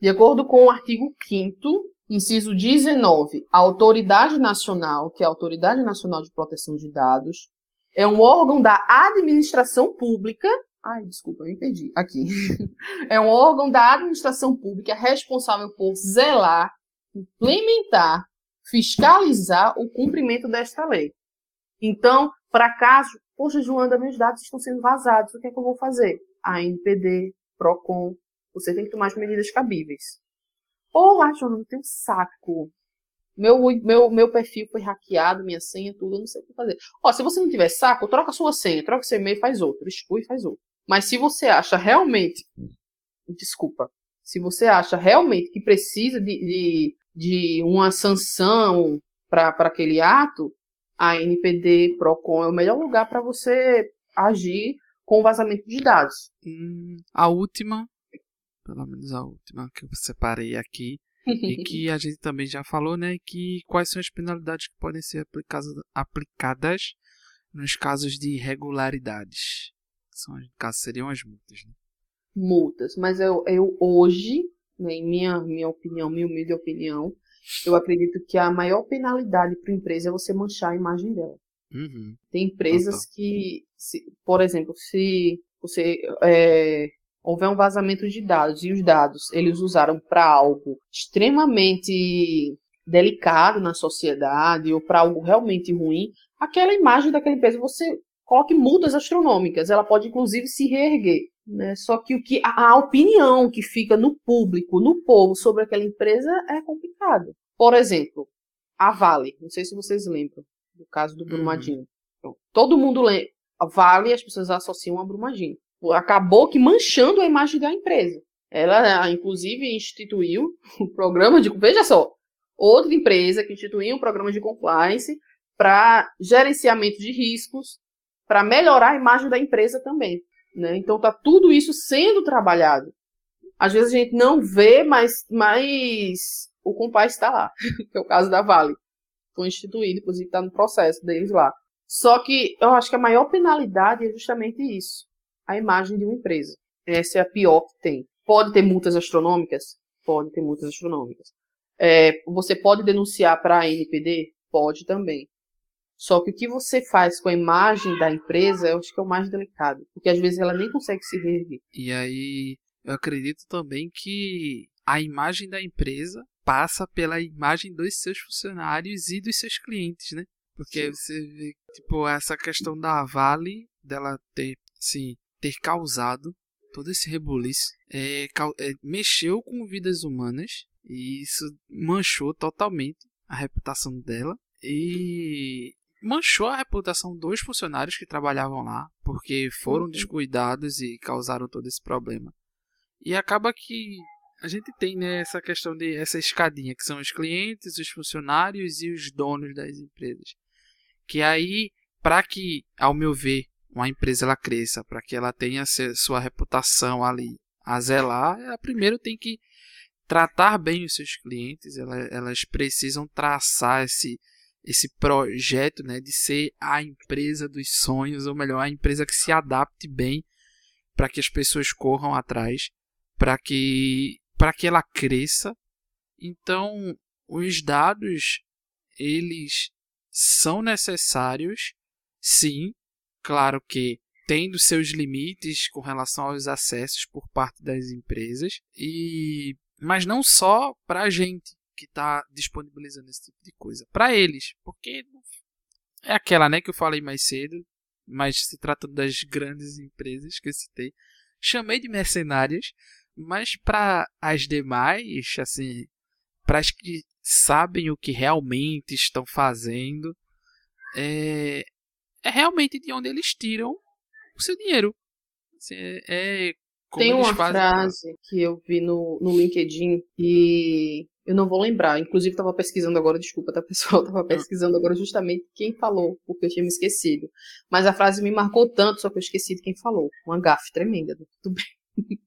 De acordo com o artigo 5 inciso 19, a Autoridade Nacional, que é a Autoridade Nacional de Proteção de Dados, é um órgão da administração pública. Ai, desculpa, eu me perdi. Aqui. (laughs) É um órgão da administração pública responsável por zelar, implementar, fiscalizar o cumprimento desta lei. Então, para caso, poxa, Joanda, meus dados estão sendo vazados, o que é que eu vou fazer? A NPD, PROCON, você tem que tomar as medidas cabíveis. Ou, ah, Joana, não tenho saco. Meu, meu, meu perfil foi hackeado, minha senha, tudo, eu não sei o que fazer. Ó, se você não tiver saco, troca sua senha, troca seu e-mail, faz outro, exclui faz outro. Mas se você acha realmente, desculpa, se você acha realmente que precisa de, de, de uma sanção para aquele ato, a NPD Procon é o melhor lugar para você agir com vazamento de dados. Hum, a última, pelo menos a última que eu separei aqui, e que (laughs) a gente também já falou, né, que quais são as penalidades que podem ser aplicadas, aplicadas nos casos de irregularidades. São, no caso, seriam as multas. Né? Multas, mas eu, eu hoje, né, em minha, minha opinião, minha humilde opinião, eu acredito que a maior penalidade para a empresa é você manchar a imagem dela. Uhum. Tem empresas que, se, por exemplo, se você é, houver um vazamento de dados e os dados eles usaram para algo extremamente delicado na sociedade ou para algo realmente ruim, aquela imagem daquela empresa você coloque multas astronômicas, ela pode inclusive se reerguer. Né? Só que o que a, a opinião que fica no público, no povo sobre aquela empresa é complicado. Por exemplo, a Vale, não sei se vocês lembram do caso do uhum. Brumadinho. Então, todo mundo lembra. A Vale, as pessoas associam a Brumadinho acabou que manchando a imagem da empresa. Ela, inclusive, instituiu (laughs) um programa de. Veja só, outra empresa que instituiu um programa de compliance para gerenciamento de riscos, para melhorar a imagem da empresa também. Né? Então, está tudo isso sendo trabalhado. Às vezes a gente não vê, mas, mas o compliance está lá, (laughs) que é o caso da Vale. Foi instituído, inclusive está no processo deles lá. Só que eu acho que a maior penalidade é justamente isso a imagem de uma empresa. Essa é a pior que tem. Pode ter multas astronômicas? Pode ter multas astronômicas. É, você pode denunciar para a NPD? Pode também. Só que o que você faz com a imagem da empresa, eu acho que é o mais delicado. Porque às vezes ela nem consegue se reerguer. E aí, eu acredito também que a imagem da empresa passa pela imagem dos seus funcionários e dos seus clientes, né? Porque Sim. você vê, tipo, essa questão da Vale, dela ter, assim, ter causado todo esse rebuliço, é, é, mexeu com vidas humanas e isso manchou totalmente a reputação dela e manchou a reputação dos funcionários que trabalhavam lá, porque foram uhum. descuidados e causaram todo esse problema. E acaba que a gente tem né, essa questão de essa escadinha, que são os clientes, os funcionários e os donos das empresas. Que aí, para que, ao meu ver, uma empresa ela cresça, para que ela tenha sua reputação ali a zelar, ela primeiro tem que tratar bem os seus clientes, elas precisam traçar esse, esse projeto né, de ser a empresa dos sonhos, ou melhor, a empresa que se adapte bem para que as pessoas corram atrás, para que, que ela cresça. Então, os dados, eles são necessários, sim, Claro que tendo seus limites com relação aos acessos por parte das empresas. E mas não só para a gente que está disponibilizando esse tipo de coisa, para eles, porque é aquela, né, que eu falei mais cedo, mas se trata das grandes empresas que eu citei, chamei de mercenárias, mas para as demais, assim, para as que sabem o que realmente estão fazendo, é, é realmente de onde eles tiram o seu dinheiro. Assim, é, Tem uma frase que eu vi no, no LinkedIn e Eu não vou lembrar. Inclusive, estava pesquisando agora, desculpa, tá, pessoal? (laughs) Estava pesquisando agora justamente quem falou, porque eu tinha me esquecido. Mas a frase me marcou tanto, só que eu esqueci de quem falou. Uma gafe tremenda, né? tudo bem. (laughs)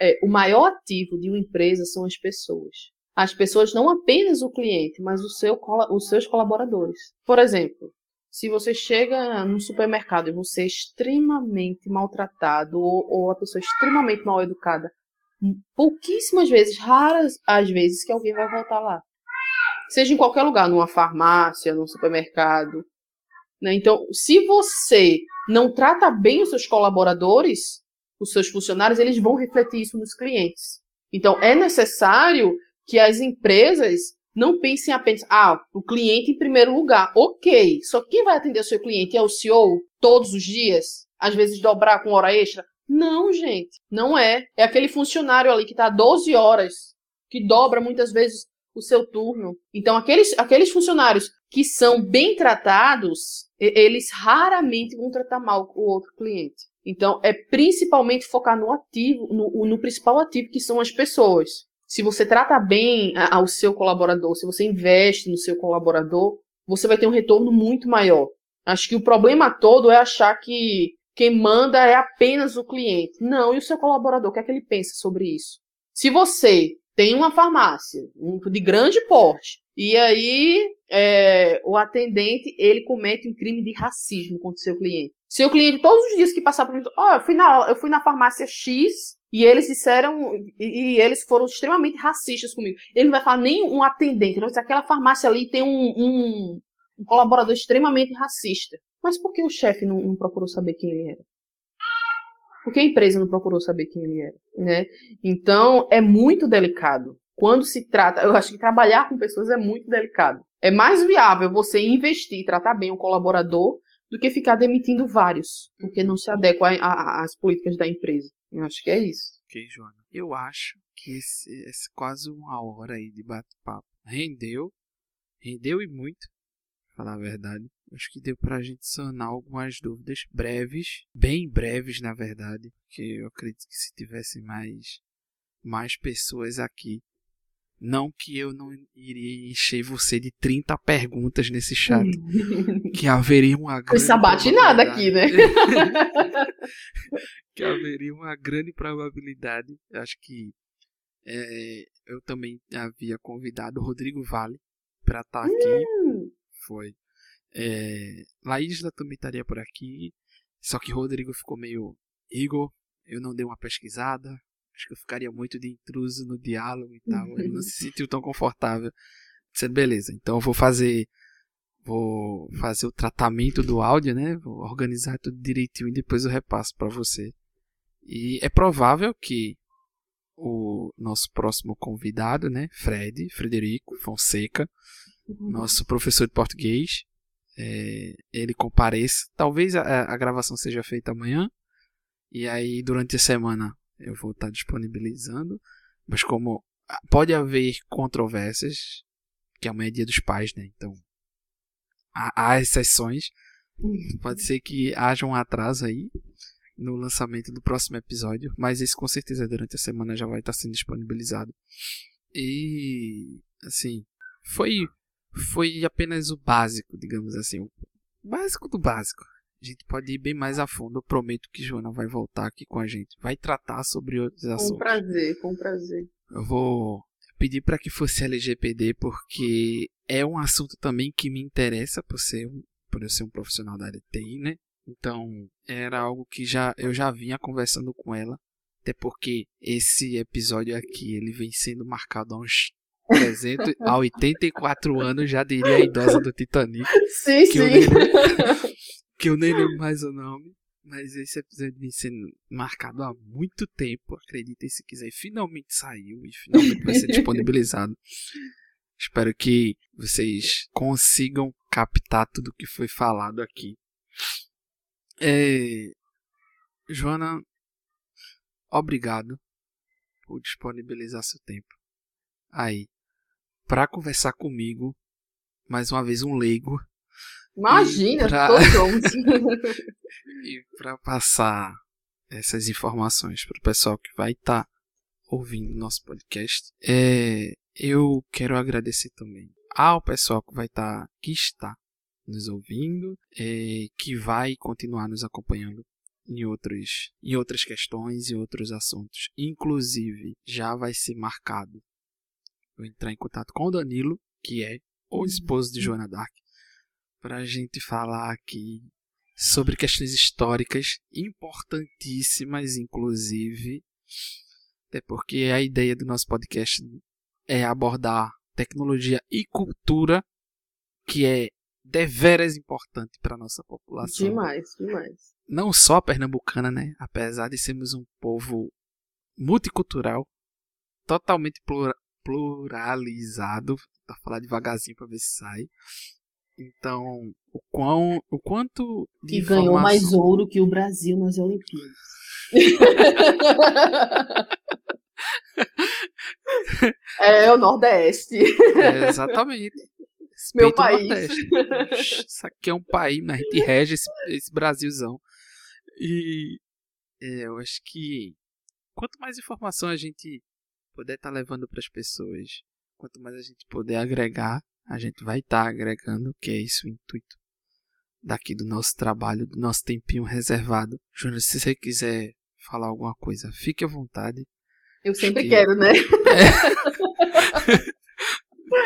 É, o maior ativo de uma empresa são as pessoas. As pessoas, não apenas o cliente, mas o seu, os seus colaboradores. Por exemplo, se você chega no supermercado e você é extremamente maltratado ou, ou a pessoa é extremamente mal educada, pouquíssimas vezes, raras as vezes que alguém vai voltar lá. Seja em qualquer lugar, numa farmácia, num supermercado. Né? Então, se você não trata bem os seus colaboradores, os seus funcionários, eles vão refletir isso nos clientes. Então, é necessário que as empresas não pensem apenas, ah, o cliente em primeiro lugar. Ok, só quem vai atender o seu cliente é o CEO todos os dias? Às vezes dobrar com hora extra? Não, gente, não é. É aquele funcionário ali que está 12 horas, que dobra muitas vezes o seu turno. Então, aqueles, aqueles funcionários que são bem tratados, eles raramente vão tratar mal o outro cliente. Então, é principalmente focar no ativo, no, no principal ativo, que são as pessoas. Se você trata bem ao seu colaborador, se você investe no seu colaborador, você vai ter um retorno muito maior. Acho que o problema todo é achar que quem manda é apenas o cliente. Não, e o seu colaborador, o que é que ele pensa sobre isso? Se você tem uma farmácia de grande porte e aí é, o atendente ele comete um crime de racismo contra o seu cliente. Seu cliente, todos os dias que passar por mim, oh, eu, fui na, eu fui na farmácia X e eles disseram, e, e, eles foram extremamente racistas comigo. Ele não vai falar nem um atendente, ele vai dizer aquela farmácia ali tem um, um, um colaborador extremamente racista. Mas por que o chefe não, não, procurou saber quem ele era? Por que a empresa não procurou saber quem ele era? Né? Então, é muito delicado. Quando se trata, eu acho que trabalhar com pessoas é muito delicado. É mais viável você investir, tratar bem o colaborador, do que ficar demitindo vários, porque não se adequa às políticas da empresa. Eu acho que é isso. Ok, Joana. Eu acho que esse, esse quase uma hora aí de bate-papo rendeu, rendeu e muito, pra falar a verdade. Acho que deu pra gente sanar algumas dúvidas breves, bem breves na verdade, que eu acredito que se tivesse mais mais pessoas aqui, não que eu não iria encher você de 30 perguntas nesse chat, (laughs) que haveria uma grande sabatinada aqui, né? (laughs) que haveria uma grande probabilidade, acho que é, eu também havia convidado o Rodrigo Vale para estar tá aqui. Hum. Foi. É, Laísla também estaria por aqui. Só que Rodrigo ficou meio. Igor, eu não dei uma pesquisada. Acho que eu ficaria muito de intruso no diálogo e tal. Ele não (laughs) se sentiu tão confortável. Disse, beleza, então eu vou fazer. Vou fazer o tratamento do áudio, né? Vou organizar tudo direitinho e depois eu repasso para você. E é provável que o nosso próximo convidado, né? Fred, Frederico Fonseca, uhum. nosso professor de português, é, ele compareça. Talvez a, a, gravação seja feita amanhã. E aí, durante a semana, eu vou estar disponibilizando. Mas como pode haver controvérsias, que amanhã é dia dos pais, né? Então, há, há exceções. Pode ser que haja um atraso aí no lançamento do próximo episódio, mas esse com certeza durante a semana já vai estar sendo disponibilizado. E assim, foi foi apenas o básico, digamos assim, o básico do básico. A gente pode ir bem mais a fundo. Eu prometo que Joana vai voltar aqui com a gente. Vai tratar sobre outros assuntos. Com prazer, com prazer. Eu vou pedir para que fosse LGPD porque é um assunto também que me interessa por ser por eu ser um profissional da área de TI, né? Então, era algo que já eu já vinha conversando com ela, até porque esse episódio aqui ele vem sendo marcado há uns 300 a 84 anos, já diria a idosa do Titanic. (laughs) Sim, sim. Nem, (laughs) que eu nem lembro mais o nome. Mas esse episódio vem sendo marcado há muito tempo. Acreditem se quiser. Finalmente saiu e finalmente vai ser (laughs) disponibilizado. Espero que vocês consigam captar tudo que foi falado aqui. É... Joana, obrigado por disponibilizar seu tempo aí para conversar comigo, mais uma vez um leigo. Imagina, pra... (laughs) e para passar essas informações para o pessoal que vai estar tá ouvindo nosso podcast. É, eu quero agradecer também ao pessoal que vai estar, tá, que está nos ouvindo, é, que vai continuar nos acompanhando em, outros, em outras questões e outros assuntos. Inclusive, já vai ser marcado. Vou entrar em contato com o Danilo, que é o esposo de Joana Dark, para a gente falar aqui sobre questões históricas importantíssimas, inclusive, até porque a ideia do nosso podcast é abordar tecnologia e cultura, que é deveras importante para a nossa população. Demais, demais. Não só pernambucana, né? Apesar de sermos um povo multicultural, totalmente pluralizado, para falar devagarzinho para ver se sai. Então, o, quão, o quanto. Que informação... ganhou mais ouro que o Brasil nas Olimpíadas. (laughs) é o Nordeste. É, exatamente. Meu país. Isso aqui é um país, mas a gente rege esse, esse Brasilzão. E é, eu acho que quanto mais informação a gente puder estar tá levando para as pessoas, quanto mais a gente puder agregar, a gente vai estar tá agregando, que é isso o intuito daqui do nosso trabalho, do nosso tempinho reservado. Júnior, se você quiser falar alguma coisa, fique à vontade. Eu sempre que... quero, né? É.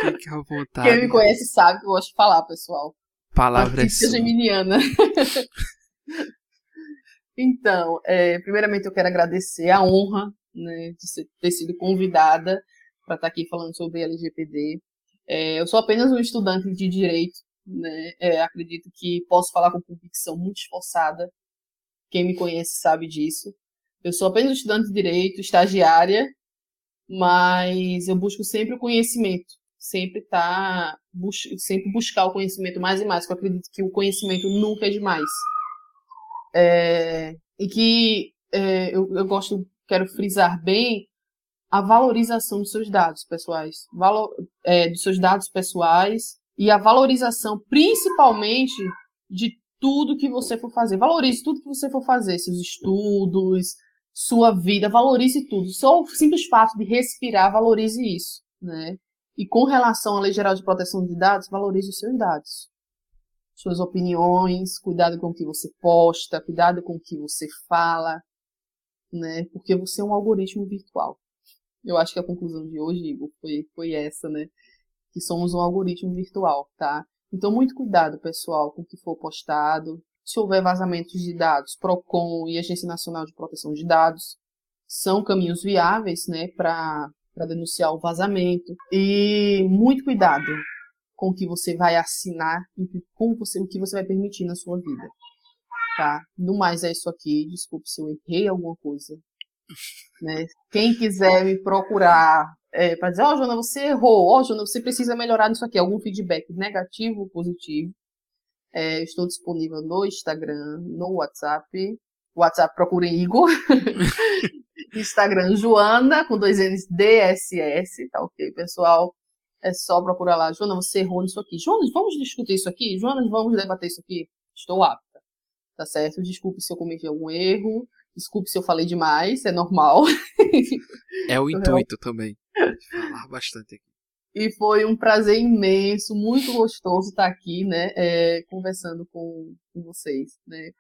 (laughs) fique à vontade. Quem me conhece sabe que eu gosto de falar, pessoal. Palavra é sua. geminiana. (laughs) então, é, primeiramente eu quero agradecer a honra né, de ter sido convidada para estar aqui falando sobre LGPD. É, eu sou apenas um estudante de direito, né? É, acredito que posso falar com convicção muito esforçada. Quem me conhece sabe disso. Eu sou apenas um estudante de direito, estagiária, mas eu busco sempre o conhecimento, sempre tá bus sempre buscar o conhecimento mais e mais, eu acredito que o conhecimento nunca é demais. É, e que é, eu, eu gosto, quero frisar bem a valorização dos seus dados pessoais, valor, é, dos seus dados pessoais e a valorização, principalmente, de tudo que você for fazer. Valorize tudo que você for fazer, seus estudos, sua vida, valorize tudo. Só o simples fato de respirar, valorize isso, né? E com relação à Lei Geral de Proteção de Dados, valorize os seus dados. Suas opiniões, cuidado com o que você posta, cuidado com o que você fala, né? Porque você é um algoritmo virtual. Eu acho que a conclusão de hoje, Igor, foi, foi essa, né? Que somos um algoritmo virtual, tá? Então, muito cuidado, pessoal, com o que for postado. Se houver vazamentos de dados, PROCON e Agência Nacional de Proteção de Dados são caminhos viáveis, né, para denunciar o vazamento. E muito cuidado com o que você vai assinar e com você, o que você vai permitir na sua vida. Tá? No mais é isso aqui. Desculpe se eu errei alguma coisa. Né? Quem quiser me procurar é, para dizer, ó, oh, Joana, você errou, ó, oh, Joana, você precisa melhorar nisso aqui, algum feedback negativo ou positivo, é, estou disponível no Instagram, no WhatsApp. WhatsApp procurem Igor. (laughs) Instagram Joana, com dois N's DSS, tá ok, pessoal? É só procurar lá. Joana, você errou nisso aqui. Joana, vamos discutir isso aqui? Joana, vamos debater isso aqui? Estou apta. Tá certo? Desculpe se eu cometi algum erro. Desculpe se eu falei demais, é normal. (laughs) É o (laughs) intuito também. Falar bastante aqui. E foi um prazer imenso, muito gostoso estar aqui, né, é, conversando com, com, vocês, né,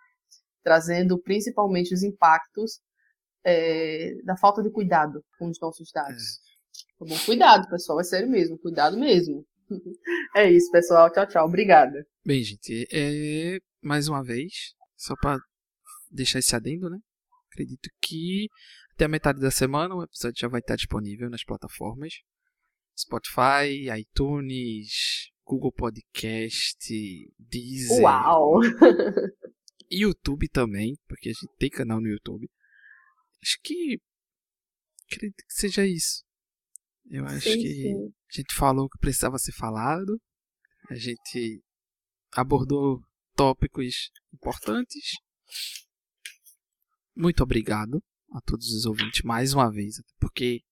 trazendo principalmente os impactos é, da falta de cuidado com os nossos dados. É. Tá bom? Cuidado, pessoal, é sério mesmo, cuidado mesmo. (laughs) É isso, pessoal. Tchau, tchau. Obrigada. Bem, gente, é, mais uma vez, só para deixar esse adendo, né? Acredito que até a metade da semana o episódio já vai estar disponível nas plataformas Spotify, iTunes, Google Podcast, Deezer. Uau! YouTube também, porque a gente tem canal no YouTube. Acho que acredito que seja isso. Eu acho sim, que sim. a gente falou o que precisava ser falado. A gente abordou tópicos importantes. Muito obrigado a todos os ouvintes mais uma vez, porque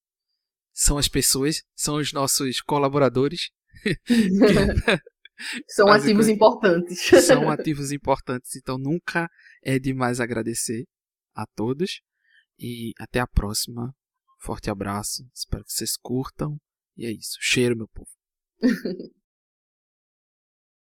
são as pessoas, são os nossos colaboradores. (laughs) (laughs) são ativos importantes. são (laughs) ativos importantes, então nunca é demais agradecer a todos e até a próxima. Forte abraço, espero que vocês curtam E é isso. Cheiro, meu povo.